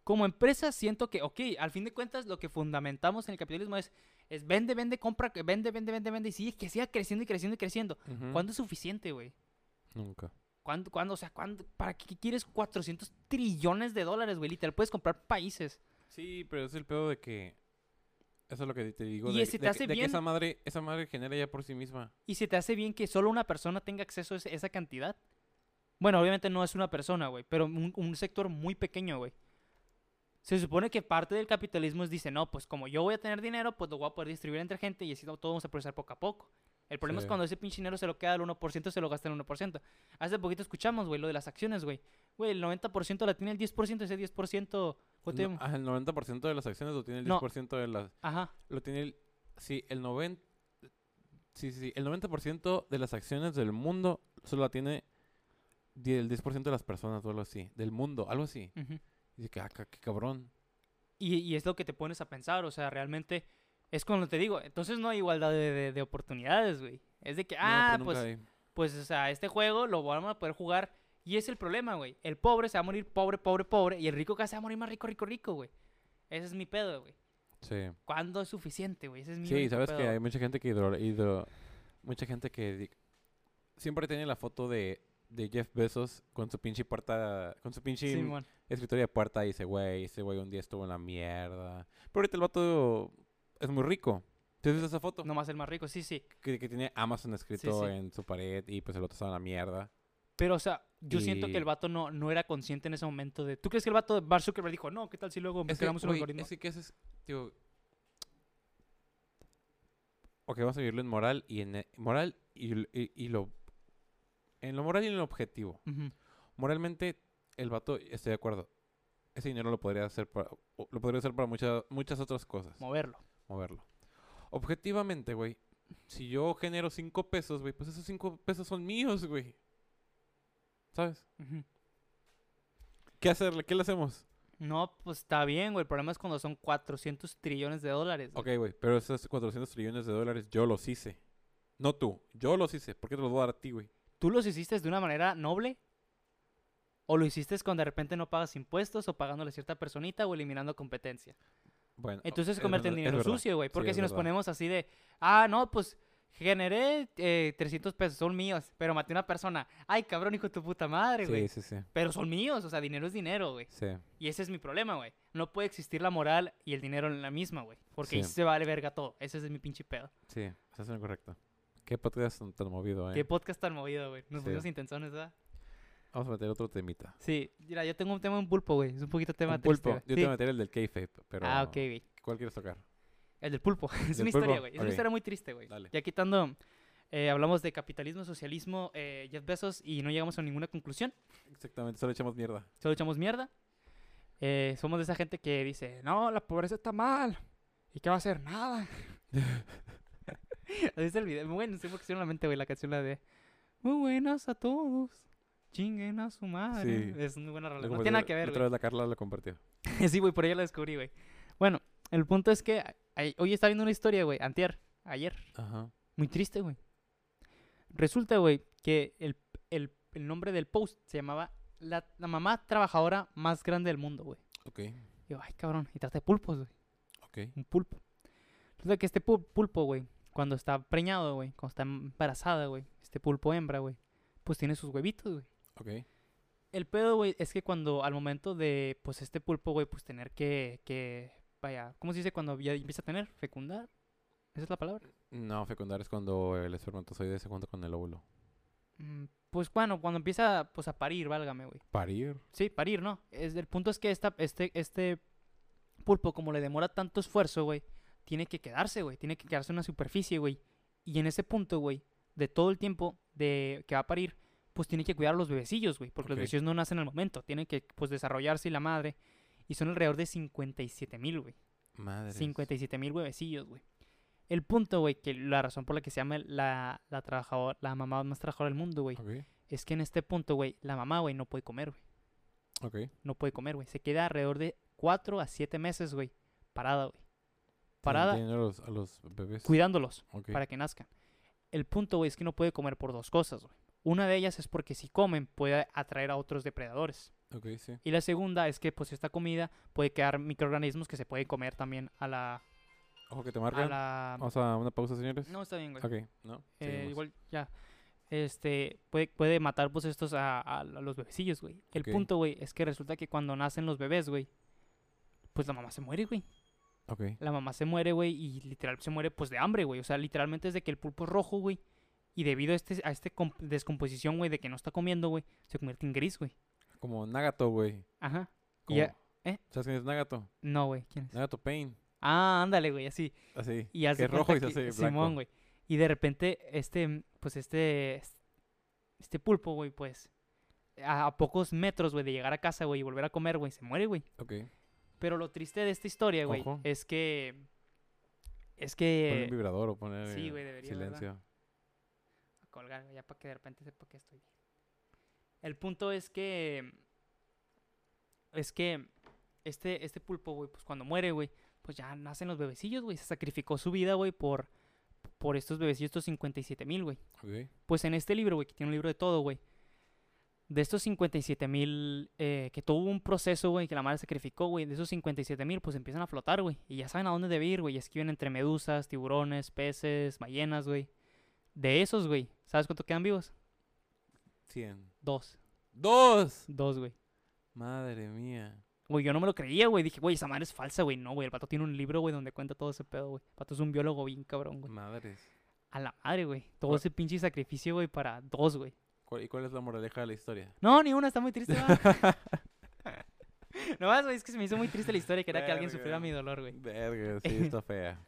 como empresa siento que, ok, al fin de cuentas lo que fundamentamos en el capitalismo es, es vende, vende, compra, que vende, vende, vende, vende y sigue, que siga creciendo y creciendo y creciendo. ¿Cuándo es suficiente, güey? Nunca. ¿Cuándo, cuándo, o sea, cuándo, ¿para qué quieres 400 trillones de dólares, güey? Literal, puedes comprar países. Sí, pero es el pedo de que... Eso es lo que te digo. Y de, si te de hace que, de que bien- esa madre, esa madre genera ya por sí misma. ¿Y se te hace bien que solo una persona tenga acceso a esa cantidad? Bueno, obviamente no es una persona, güey, pero un, un sector muy pequeño, güey. Se supone que parte del capitalismo es, dice, no, pues como yo voy a tener dinero, pues lo voy a poder distribuir entre gente y así todo vamos a procesar poco a poco. El problema es cuando ese pinche dinero se lo queda al 1%, se lo gasta el 1%. Hace poquito escuchamos, güey, lo de las acciones, güey. Güey, el 90% la tiene el 10%, ese 10%... ¿cuánto No, ah, el 90% de las acciones lo tiene el No. 10% de las... Ajá. Lo tiene el... Sí, el 90... Sí, sí, sí. El 90% de las acciones del mundo solo la tiene el 10% de las personas o algo así. Del mundo, algo así. ujú. Y dice que, ah, qué cabrón. Y, y es lo que te pones a pensar, o sea, realmente es cuando te digo, entonces no hay igualdad de, de- de oportunidades, güey. Es de que, ah, pues, hay. pues, o sea, este juego lo vamos a poder jugar. Y es el problema, güey. El pobre se va a morir pobre, pobre, pobre. Y el rico casi se va a morir más rico, rico, rico, güey. Ese es mi pedo, güey. Sí. ¿Cuándo es suficiente, güey? Ese es mi Sí, sabes que hay mucha gente que hidro, hidro- mucha gente que siempre tiene la foto de, de Jeff Bezos con su pinche puerta, con su pinche Simón. escritorio de puerta y dice, güey, ese güey un día estuvo en la mierda. Pero ahorita el vato es muy rico. ¿Te has visto esa foto? Nomás el más rico, sí, sí. Que, que tiene Amazon escrito sí. en su pared y pues el otro estaba en la mierda. Pero, o sea, yo siento que el vato no, no era consciente en ese momento de... ¿Tú crees que el vato de Bar Zuckerberg dijo, no, qué tal si luego Es que, creamos un algoritmo? es que. Tío, ok, vamos a vivirlo en moral y en... e- Moral y, l- y, y lo... En lo moral y en lo objetivo. Moralmente, el vato, estoy de acuerdo. Ese dinero lo podría hacer para, lo podría usar para muchas muchas otras cosas. Moverlo. Moverlo. Objetivamente, güey, si yo genero cinco pesos, güey, pues esos cinco pesos son míos, güey. ¿Sabes? ¿Qué hacerle? ¿Qué le hacemos? No, pues está bien, güey. El problema es cuando son 400 trillones de dólares. güey. Ok, güey, pero esos 400 trillones de dólares yo los hice. No tú, yo los hice. ¿Por qué te los voy a dar a ti, güey? ¿Tú los hiciste de una manera noble? ¿O lo hiciste cuando de repente no pagas impuestos o pagándole a cierta personita o eliminando competencia? Bueno, Entonces se es convierte en es dinero verdad. sucio, güey. Porque es si nos verdad. ponemos así de, ah, no, pues generé eh, 300 pesos, son míos, pero maté a una persona. Ay, cabrón, hijo de tu puta madre, güey. Sí, sí, sí. Pero son míos, o sea, dinero es dinero, güey. Sí. Y ese es mi problema, güey. No puede existir la moral y el dinero en la misma, güey. Porque ahí se vale verga todo. Ese es mi pinche pedo. Sí, en lo correcto. ¿Qué podcast tan, tan movido, eh? Qué podcast tan movido, güey. Nos Sí. pusimos intenciones, ¿verdad? Vamos a meter otro temita. Sí, mira, yo tengo un tema en pulpo, güey. Es un poquito tema Un triste, pulpo. Yo te voy a meter el del kayfabe, pero... Ah, ok, güey. ¿Cuál quieres tocar? El del pulpo. <laughs> es ¿Del una historia, güey. Es una historia muy triste, güey. Dale. Ya quitando, eh, hablamos de capitalismo, socialismo, eh, Jeff Bezos y no llegamos a ninguna conclusión. Exactamente, solo echamos mierda. Solo echamos mierda. Eh, somos de esa gente que dice, no, la pobreza está mal. ¿Y qué va a hacer? Nada. <laughs> <laughs> ¿Has el video? Muy bueno, no sé por qué se me viene a la mente, güey, la canción la de Muy buenas a todos. Chinguen a su madre. Sí. Es muy buena. Lo No tiene nada que ver, la. Otra vez la Carla lo compartió. <laughs> sí, güey, por ahí la descubrí, güey. Bueno, el punto es que hoy estaba viendo una historia, güey, antier, ayer, Ajá. muy triste, güey. Resulta, güey, que el, el- el nombre del post se llamaba la, la mamá trabajadora más grande del mundo, güey. Ok, Y yo, ay, cabrón, y trata de pulpos, güey, ok. un pulpo. Resulta que este pu- pulpo, güey, cuando está preñado, güey, cuando está embarazada, güey, este pulpo hembra, güey, pues tiene sus huevitos, güey. Ok. El pedo, güey, es que cuando al momento de, pues, este pulpo, güey, pues tener que, que, vaya, ¿cómo se dice cuando ya empieza a tener? ¿Fecundar? ¿Esa es la palabra? No, fecundar es cuando el espermatozoide se junta con el óvulo. Mm, Pues bueno, cuando empieza, pues, a parir, válgame, güey. Parir. Sí, parir, ¿no? Es, el punto es que esta, este, este pulpo, como le demora tanto esfuerzo, güey, tiene que quedarse, güey. Tiene que quedarse en una superficie, güey. Y en ese punto, güey, de todo el tiempo de que va a parir, pues tiene que cuidar a los bebecillos, güey. Porque los bebecillos no nacen al momento. Tienen que, pues, desarrollarse y la madre. Y son alrededor de 57 mil, güey. Madre. 57 mil huevecillos, güey. El punto, güey, que la razón por la que se llama la, la, trabajadora, la mamá más trabajadora del mundo, güey, es que en este punto, güey, la mamá, güey, no puede comer, güey. No puede comer, güey. Se queda alrededor de 4 a 7 meses, güey, parada, güey. Parada, a los, a los bebés. cuidándolos para que nazcan. El punto, güey, es que no puede comer por dos cosas, güey. Una de ellas es porque si comen puede atraer a otros depredadores. Ok, sí. Y la segunda es que, pues, esta comida puede quedar microorganismos que se pueden comer también a la... Ojo que te A marcan. la... Vamos a una pausa, señores. No, está bien, güey. Ok, no. Eh, igual, ya. Este, puede, puede matar, pues, estos a, a- a los bebecillos, güey. El punto, güey, es que resulta que cuando nacen los bebés, güey, pues la mamá se muere, güey. Ok. La mamá se muere, güey, y literal se muere, pues, de hambre, güey. O sea, literalmente es de que el pulpo es rojo, güey. Y debido a este, a este com- descomposición, güey, de que no está comiendo, güey, se convierte en gris, güey. Como Nagato, güey. Ajá. Y Como- ya- ¿eh? ¿Sabes quién es Nagato? No, güey, ¿quién es? Nagato Pain. Ah, ándale, güey, así. Así. Y que es rojo y se hace. Simón, güey. Y de repente, este, pues este, este pulpo, güey, pues, a, a pocos metros, güey, de llegar a casa, güey, y volver a comer, güey, se muere, güey. Ok. Pero lo triste de esta historia, güey, Ojo. es que, es Poner que, un vibrador o poner sí, eh, güey, debería, ¿verdad? silencio. a colgar, ya para que de repente sepa que estoy bien. El punto es que, es que este, este pulpo, güey, pues cuando muere, güey, pues ya nacen los bebecillos, güey, se sacrificó su vida, güey, por, por estos bebecillos, estos 57 mil, güey. Pues en este libro, güey, que tiene un libro de todo, güey. De estos 57 mil, eh, que tuvo un proceso, güey, que la madre sacrificó, güey. De esos 57 mil, pues empiezan a flotar, güey. Y ya saben a dónde debe ir, güey. Y es que viven entre medusas, tiburones, peces, ballenas, güey. De esos, güey. ¿Sabes cuánto quedan vivos? 100. Dos. ¡Dos! Dos, güey. Madre mía. Güey, yo no me lo creía, güey. Dije, güey, esa madre es falsa, güey. No, güey. El pato tiene un libro, güey, donde cuenta todo ese pedo, güey. El pato es un biólogo bien cabrón, güey. Madres. A la madre, güey. Todo ¿Cuál- ese pinche sacrificio, güey, para dos, güey. ¿Cuál- ¿Y cuál es la moraleja de la historia? No, ni una, está muy triste, ¿va? <laughs> No más, güey, es que se me hizo muy triste la historia. Quería que alguien sufriera mi dolor, güey. Verga, sí, <laughs> está fea.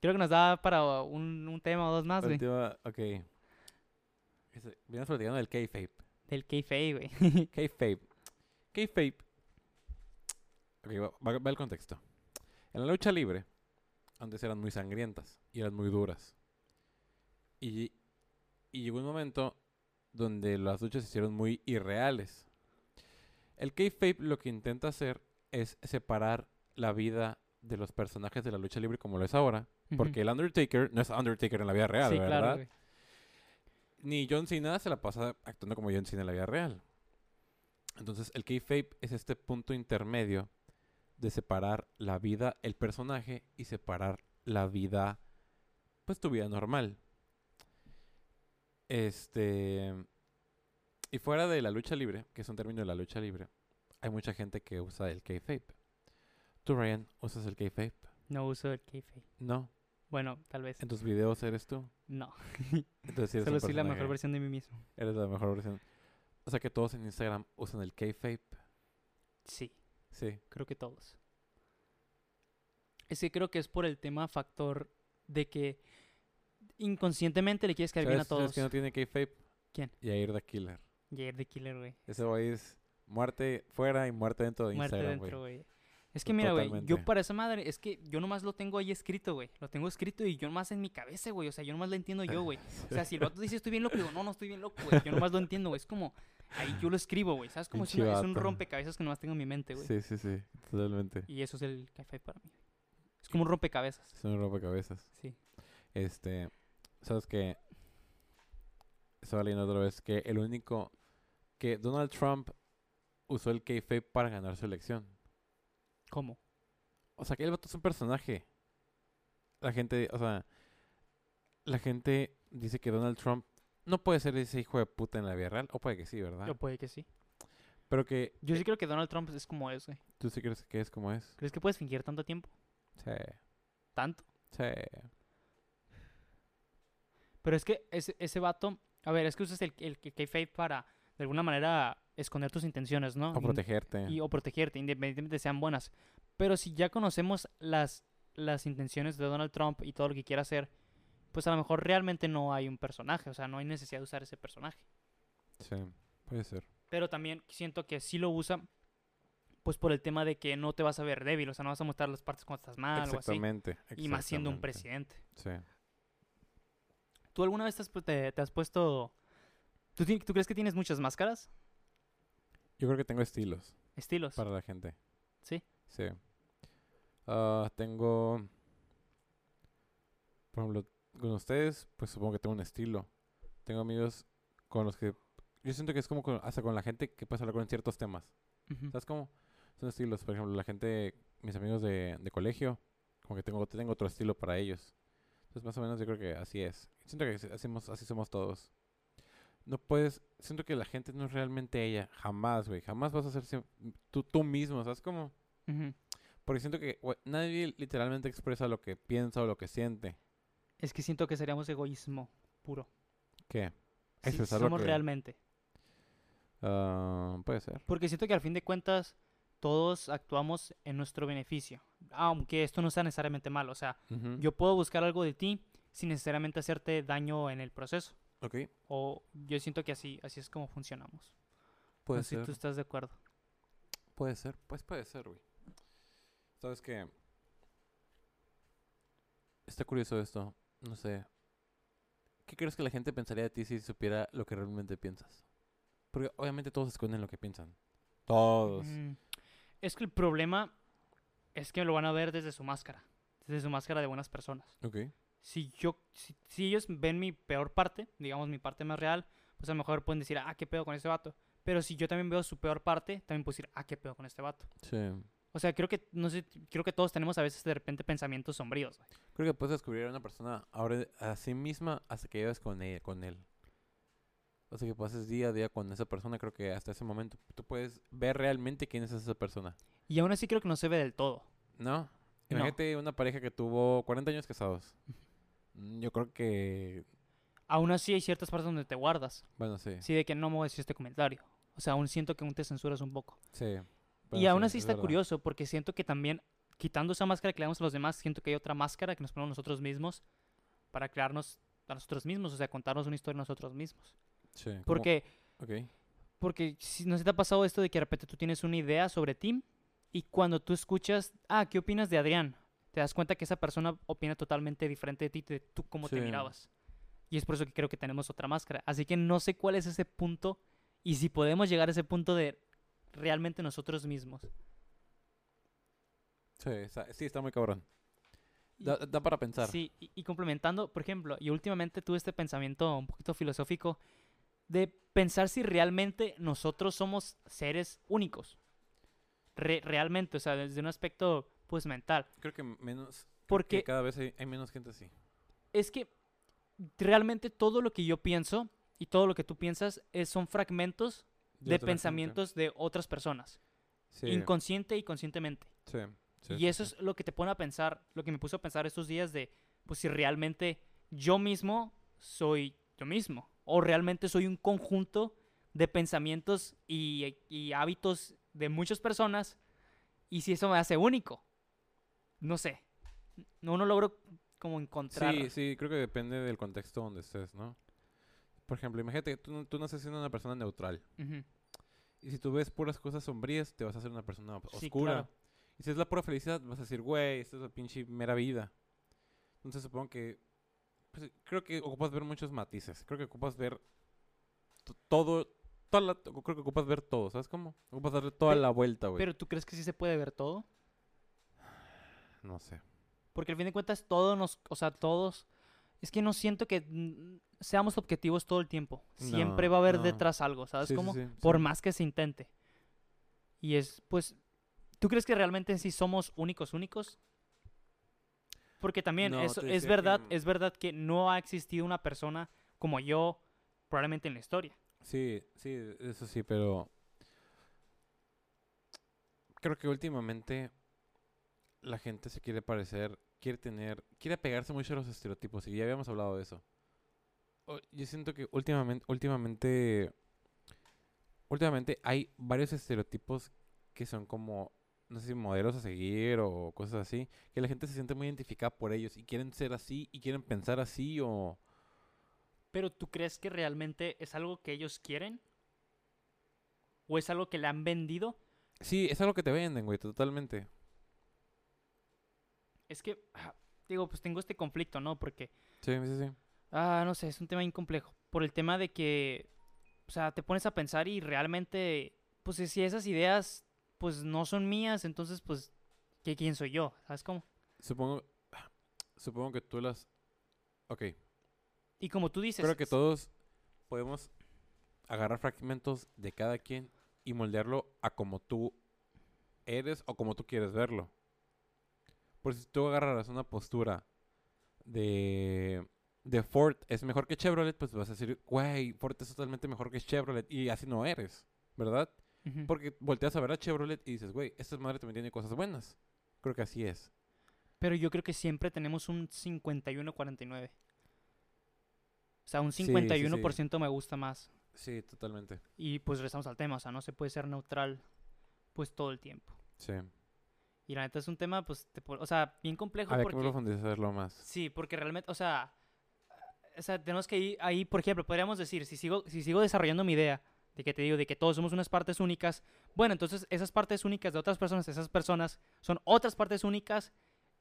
Creo que nos da para un, un tema o dos más, güey. Ok. Vienes platicando del kayfabe. Del kayfabe, güey. <laughs> Kayfabe. Kayfabe. Ok, va el contexto. En la lucha libre, antes eran muy sangrientas y eran muy duras. Y, y llegó un momento donde las luchas se hicieron muy irreales. El kayfabe lo que intenta hacer es separar la vida de los personajes de la lucha libre como lo es ahora. Porque el Undertaker no es Undertaker en la vida real, sí, ¿verdad? claro. Ni John Cena se la pasa actuando como John Cena en la vida real. Entonces, el kayfabe es este punto intermedio de separar la vida, el personaje, y separar la vida, pues tu vida normal. Este. Y fuera de la lucha libre, que es un término de la lucha libre, hay mucha gente que usa el kayfabe. ¿Tú, Ryan, usas el kayfabe? No uso el kayfabe. No. Bueno, tal vez. ¿En tus videos eres tú? No. <laughs> Entonces, eres Solo soy la mejor versión de mí mismo. Eres la mejor versión. O sea que todos en Instagram usan el kayfabe. Sí, Sí. creo que todos. Es que creo que es por el tema factor de que inconscientemente le quieres caer bien a ¿Sabes, sabes todos. quién no tiene kayfabe? ¿Quién? Yair the Killer. Jair the Killer, güey. Ese güey es muerte fuera y muerte dentro de Muerte Instagram, dentro, güey. Es que mira, güey, yo para esa madre, es que yo nomás lo tengo ahí escrito, güey. Lo tengo escrito y yo nomás en mi cabeza, güey. O sea, yo nomás lo entiendo yo, güey. <laughs> O sea, si el vato dice estoy bien loco, digo, no, no estoy bien loco, güey. Yo nomás lo entiendo, güey. Es como, ahí yo lo escribo, güey. ¿Sabes? Como es, una- es un rompecabezas que nomás tengo en mi mente, güey. Sí, sí, sí. Totalmente. Y eso es el café para mí. Es como un rompecabezas. Es un rompecabezas. Sí. Este, ¿sabes qué? Estaba leyendo otra vez que el único que Donald Trump usó el kayfabe para ganar su elección. ¿Cómo? O sea, que el vato es un personaje. La gente, o sea, la gente dice que Donald Trump no puede ser ese hijo de puta en la vida real, o puede que sí, ¿verdad? Yo puede que sí. Pero que Yo sí creo que Donald Trump es como es, güey. tú sí crees que es como es. ¿Crees que puedes fingir tanto tiempo? Sí, Tanto. sí. Pero es que ese, ese vato, a ver, es que usas el, el, el kayfabe para, de alguna manera, esconder tus intenciones, ¿no? O protegerte. y, o protegerte, independientemente de sean buenas. Pero si ya conocemos las, las intenciones de Donald Trump y todo lo que quiere hacer, pues a lo mejor realmente no hay un personaje, o sea, no hay necesidad de usar ese personaje. Sí, puede ser. Pero también siento que sí lo usa, pues por el tema de que no te vas a ver débil, o sea, no vas a mostrar las partes cuando estás mal o así. exactamente. Y más siendo un presidente. Sí. ¿Tú alguna vez te has, pu- te, te has puesto... ¿tú, ti- ¿Tú crees que tienes muchas máscaras? Yo creo que tengo estilos Estilos. para la gente. Sí. Sí. Ah, tengo. Por ejemplo, con ustedes, pues supongo que tengo un estilo. Tengo amigos con los que. Yo siento que es como con- hasta con la gente que puedes hablar con ciertos temas. Ujú. ¿Sabes cómo? Son estilos. Por ejemplo, la gente, mis amigos de, de colegio, como que tengo, tengo otro estilo para ellos. Entonces, más o menos yo creo que así es. Siento que así, hacemos- así somos todos. No puedes, siento que la gente no es realmente ella. Jamás, güey. Jamás vas a ser tú, tú mismo. ¿Sabes cómo? Porque siento que güey, nadie literalmente expresa lo que piensa o lo que siente. Es que siento que seríamos egoísmo puro. ¿Qué? Sí, somos que- realmente. Ah, puede ser. Porque siento que al fin de cuentas todos actuamos en nuestro beneficio. Aunque esto no sea necesariamente malo. O sea, yo puedo buscar algo de ti sin necesariamente hacerte daño en el proceso. Ok, O yo siento que así, así es como funcionamos. puede no ser. si tú estás de acuerdo. Puede ser, pues puede ser, güey. ¿Sabes qué? Está curioso esto. No sé. ¿Qué crees que la gente pensaría de ti si supiera lo que realmente piensas? Porque obviamente todos esconden lo que piensan. Todos. Mm, Es que el problema es que lo van a ver desde su máscara. Desde su máscara de buenas personas. Ok. si yo si, si ellos ven mi peor parte, digamos mi parte más real, pues a lo mejor pueden decir, ah, qué pedo con este vato. Pero si yo también veo su peor parte, también puedo decir, ah, qué pedo con este vato. Sí. O sea, creo que, no sé, creo que todos tenemos a veces de repente pensamientos sombríos. güey. Creo que puedes descubrir a una persona ahora a sí misma hasta que lleves con ella, con él. O sea, que pases día a día con esa persona, creo que hasta ese momento tú puedes ver realmente quién es esa persona. Y aún así creo que no se ve del todo. ¿No? No. Imagínate una pareja que tuvo 40 años casados. Yo creo que... Aún así hay ciertas partes donde te guardas. Bueno, sí. Sí, de que no me voy a decir este comentario. O sea, aún siento que aún te censuras un poco. Sí. y aún sí, así es está verdad. curioso porque siento que también, quitando esa máscara que le damos a los demás, siento que hay otra máscara que nos ponemos nosotros mismos para crearnos a nosotros mismos, o sea, contarnos una historia nosotros mismos. Sí. ¿cómo? Porque, Ok. porque si no se te ha pasado esto de que de repente tú tienes una idea sobre ti y cuando tú escuchas, ah, ¿qué opinas de Adrián? Te das cuenta que esa persona opina totalmente diferente de ti, de tú cómo te mirabas. Y es por eso que creo que tenemos otra máscara. Así que no sé cuál es ese punto y si podemos llegar a ese punto de realmente nosotros mismos. Sí, está, sí, está muy cabrón. Y- da para pensar. Sí, y, y complementando, por ejemplo, y últimamente tuve este pensamiento un poquito filosófico de pensar si realmente nosotros somos seres únicos. Re- realmente, o sea, desde un aspecto pues mental. Creo que menos. que Porque cada vez hay, hay menos gente así. es que realmente todo lo que yo pienso y todo lo que tú piensas es, son fragmentos de, gente. pensamientos de otras personas, Sí, inconsciente y conscientemente. sí, sí, y eso es lo que te pone a pensar, lo que me puso a pensar estos días de, pues si realmente yo mismo soy yo mismo, o realmente soy un conjunto de pensamientos y, y hábitos de muchas personas, y si eso me hace único. No sé, no, no logro como encontrar. Sí, sí, creo que depende del contexto donde estés, ¿no? Por ejemplo, imagínate, tú, tú naces siendo una persona neutral. Y si tú ves puras cosas sombrías, te vas a hacer una persona Sí, oscura. claro. Y si es la pura felicidad, vas a decir, güey, esta es la pinche mera vida. Entonces supongo que. pues, creo que ocupas ver muchos matices. Creo que ocupas ver to- todo. Toda la- creo que ocupas ver todo, ¿sabes cómo? Ocupas darle toda la vuelta, güey. Pero tú crees que sí se puede ver todo? No sé. Porque al fin de cuentas todos nos, o sea, todos, es que no siento que seamos objetivos todo el tiempo. Siempre No, va a haber no. detrás algo, ¿sabes Sí, cómo? sí, Por más que se intente. Y es, pues, ¿tú crees que realmente sí somos únicos, únicos? Porque también No, es que, verdad, es verdad que no ha existido una persona como yo probablemente en la historia. Sí, sí, eso sí, pero. Creo que últimamente la gente se quiere parecer, quiere tener, quiere pegarse mucho a los estereotipos y ya habíamos hablado de eso. Yo siento que últimamente, últimamente, últimamente hay varios estereotipos que son como, no sé si modelos a seguir o cosas así, que la gente se siente muy identificada por ellos y quieren ser así y quieren pensar así o... Pero ¿tú crees que realmente es algo que ellos quieren? ¿O es algo que le han vendido? Sí, es algo que te venden, güey, totalmente. Es que, ah, digo, pues tengo este conflicto, ¿no? Porque Sí, sí, sí. Ah, no sé, es un tema bien complejo. Por el tema de que, o sea, te pones a pensar y realmente, pues si esas ideas, pues no son mías, entonces, pues, ¿qué, ¿quién soy yo? ¿Sabes cómo? Supongo, supongo que tú las... Ok, Y como tú dices, creo que todos podemos agarrar fragmentos de cada quien y moldearlo a como tú eres o como tú quieres verlo. Por si tú agarraras una postura de, de Ford es mejor que Chevrolet, pues vas a decir, güey, Ford es totalmente mejor que Chevrolet. Y así no eres, ¿verdad? Ujú. Porque volteas a ver a Chevrolet y dices, güey, esta madre también tiene cosas buenas. Creo que así es. pero yo creo que siempre tenemos un 51-49. O sea, un Sí, sí, sí. 51% me gusta más. Sí, totalmente. Y pues regresamos al tema, o sea, no se puede ser neutral, pues todo el tiempo. Sí. Y la neta es un tema, pues, te o sea, bien complejo Había que profundizarlo más. Sí, porque realmente, o sea, o sea, tenemos que ir ahí, por ejemplo, podríamos decir, si sigo, si sigo desarrollando mi idea de que te digo, de que todos somos unas partes únicas, bueno, entonces esas partes únicas de otras personas, esas personas son otras partes únicas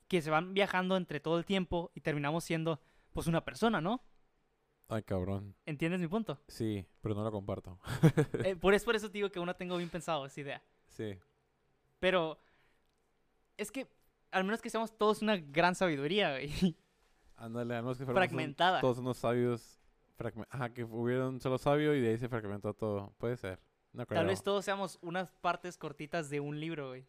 que se van viajando entre todo el tiempo y terminamos siendo, pues, una persona, ¿no? Ay, cabrón. ¿Entiendes mi punto? Sí, pero no lo comparto. <laughs> Eh, por, eso, por eso te digo que uno tengo bien pensado esa idea. Sí. Pero es que, al menos que seamos todos una gran sabiduría, güey, <laughs> Ándale, a menos que fuéramos un- fragmentada. todos unos sabios. fragme- Ajá, que hubiera un solo sabio y de ahí se fragmentó todo. Puede ser. No creo. Tal vez todos seamos unas partes cortitas de un libro, güey.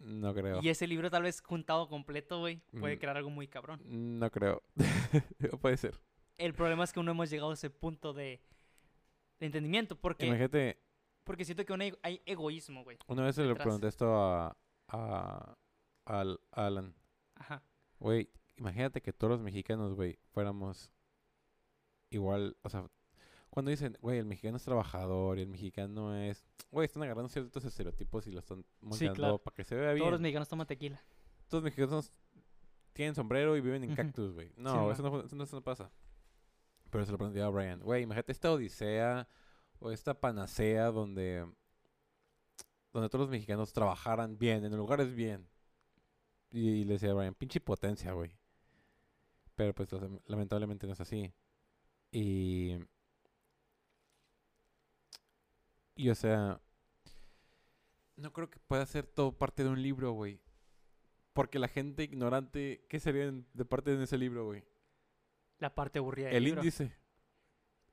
No creo. Y ese libro tal vez juntado completo, güey, puede Mm. crear algo muy cabrón. No creo. <laughs> Puede ser. El problema es que no hemos llegado a ese punto de, de entendimiento, porque, Imagínate, porque siento que hay, hay egoísmo, güey. una vez se le pregunté esto a, a, al- a Alan. Ajá. Güey, imagínate que todos los mexicanos, güey, fuéramos igual, o sea, cuando dicen, güey, el mexicano es trabajador y el mexicano es, güey, están agarrando ciertos estereotipos y lo están claro. para que se vea bien. Todos los mexicanos toman tequila. Todos los mexicanos tienen sombrero y viven en cactus, güey. No, Sí, eso, no, eso no- eso no pasa. Pero se lo pregunté a Brian, güey, imagínate esta odisea o esta panacea donde, donde todos los mexicanos trabajaran bien, en lugares bien. Y, le decía a Brian, pinche potencia, güey. Pero pues lamentablemente no es así. Y. Y o sea. No creo que pueda ser todo parte de un libro, güey. Porque la gente ignorante. ¿Qué sería de parte de ese libro, güey? La parte aburrida del El libro. índice.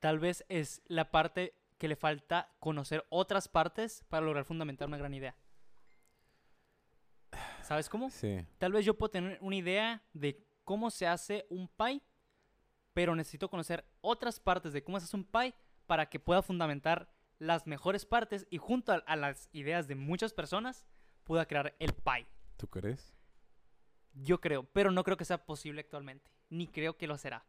Tal vez es la parte que le falta conocer otras partes para lograr fundamentar una gran idea. ¿Sabes cómo? Sí. Tal vez yo puedo tener una idea de cómo se hace un pie, pero necesito conocer otras partes de cómo se hace un pie para que pueda fundamentar las mejores partes y junto a, a las ideas de muchas personas pueda crear el pie. ¿Tú crees? Yo creo, pero no creo que sea posible actualmente. Ni creo que lo será.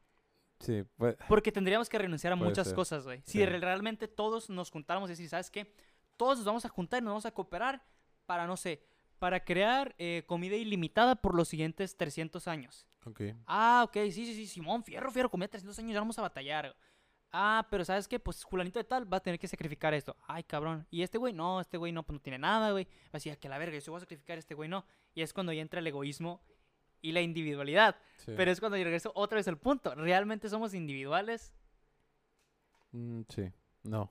Sí. Pues, Porque tendríamos que renunciar a muchas ser. cosas, güey. Si Sí. re- realmente todos nos juntáramos y decir, ¿sabes qué? Todos nos vamos a juntar y nos vamos a cooperar para, no sé, para crear eh, comida ilimitada por los siguientes 300 años. ok. Ah, ok, sí, sí, sí, Simón, fierro, fierro, comida 300 años, ya vamos a batallar. Ah, pero ¿sabes qué? Pues fulanito de tal va a tener que sacrificar esto. Ay, cabrón. Y este güey, no, este güey no, pues no tiene nada, güey. Así que la verga, yo se voy a sacrificar, este güey no. Y es cuando ya entra el egoísmo y la individualidad. Sí. Pero es cuando yo regreso otra vez al punto. ¿Realmente somos individuales? Mm, sí. No.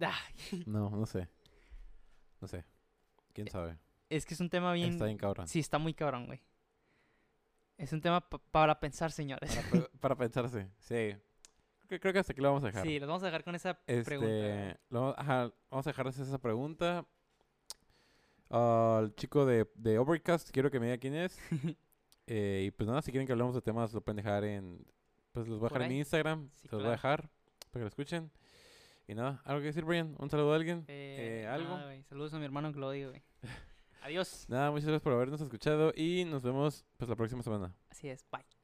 Ay, <laughs> No, no sé. No sé. ¿Quién sabe? es que es un tema bien... Está bien cabrón. Sí, está muy cabrón, güey. Es un tema pa- para pensar, señores. Para, <laughs> para pensarse. Sí. Creo que, creo que hasta aquí lo vamos a dejar. Sí, los vamos a dejar con esa Este, pregunta. lo- ajá, vamos a dejarles esa pregunta. Al chico de, de Overcast, quiero que me diga quién es. <laughs> Eh, y pues nada, si quieren que hablemos de temas, lo pueden dejar en. Pues los voy a dejar en mi Instagram. Sí, se los voy a dejar para que lo escuchen. Y nada, ¿algo que decir, Brian? ¿Un saludo a alguien? Eh, eh, ¿algo? nada. Saludos a mi hermano Claudio, güey. <laughs> Adiós. Nada, muchas gracias por habernos escuchado y nos vemos pues la próxima semana. Así es, bye.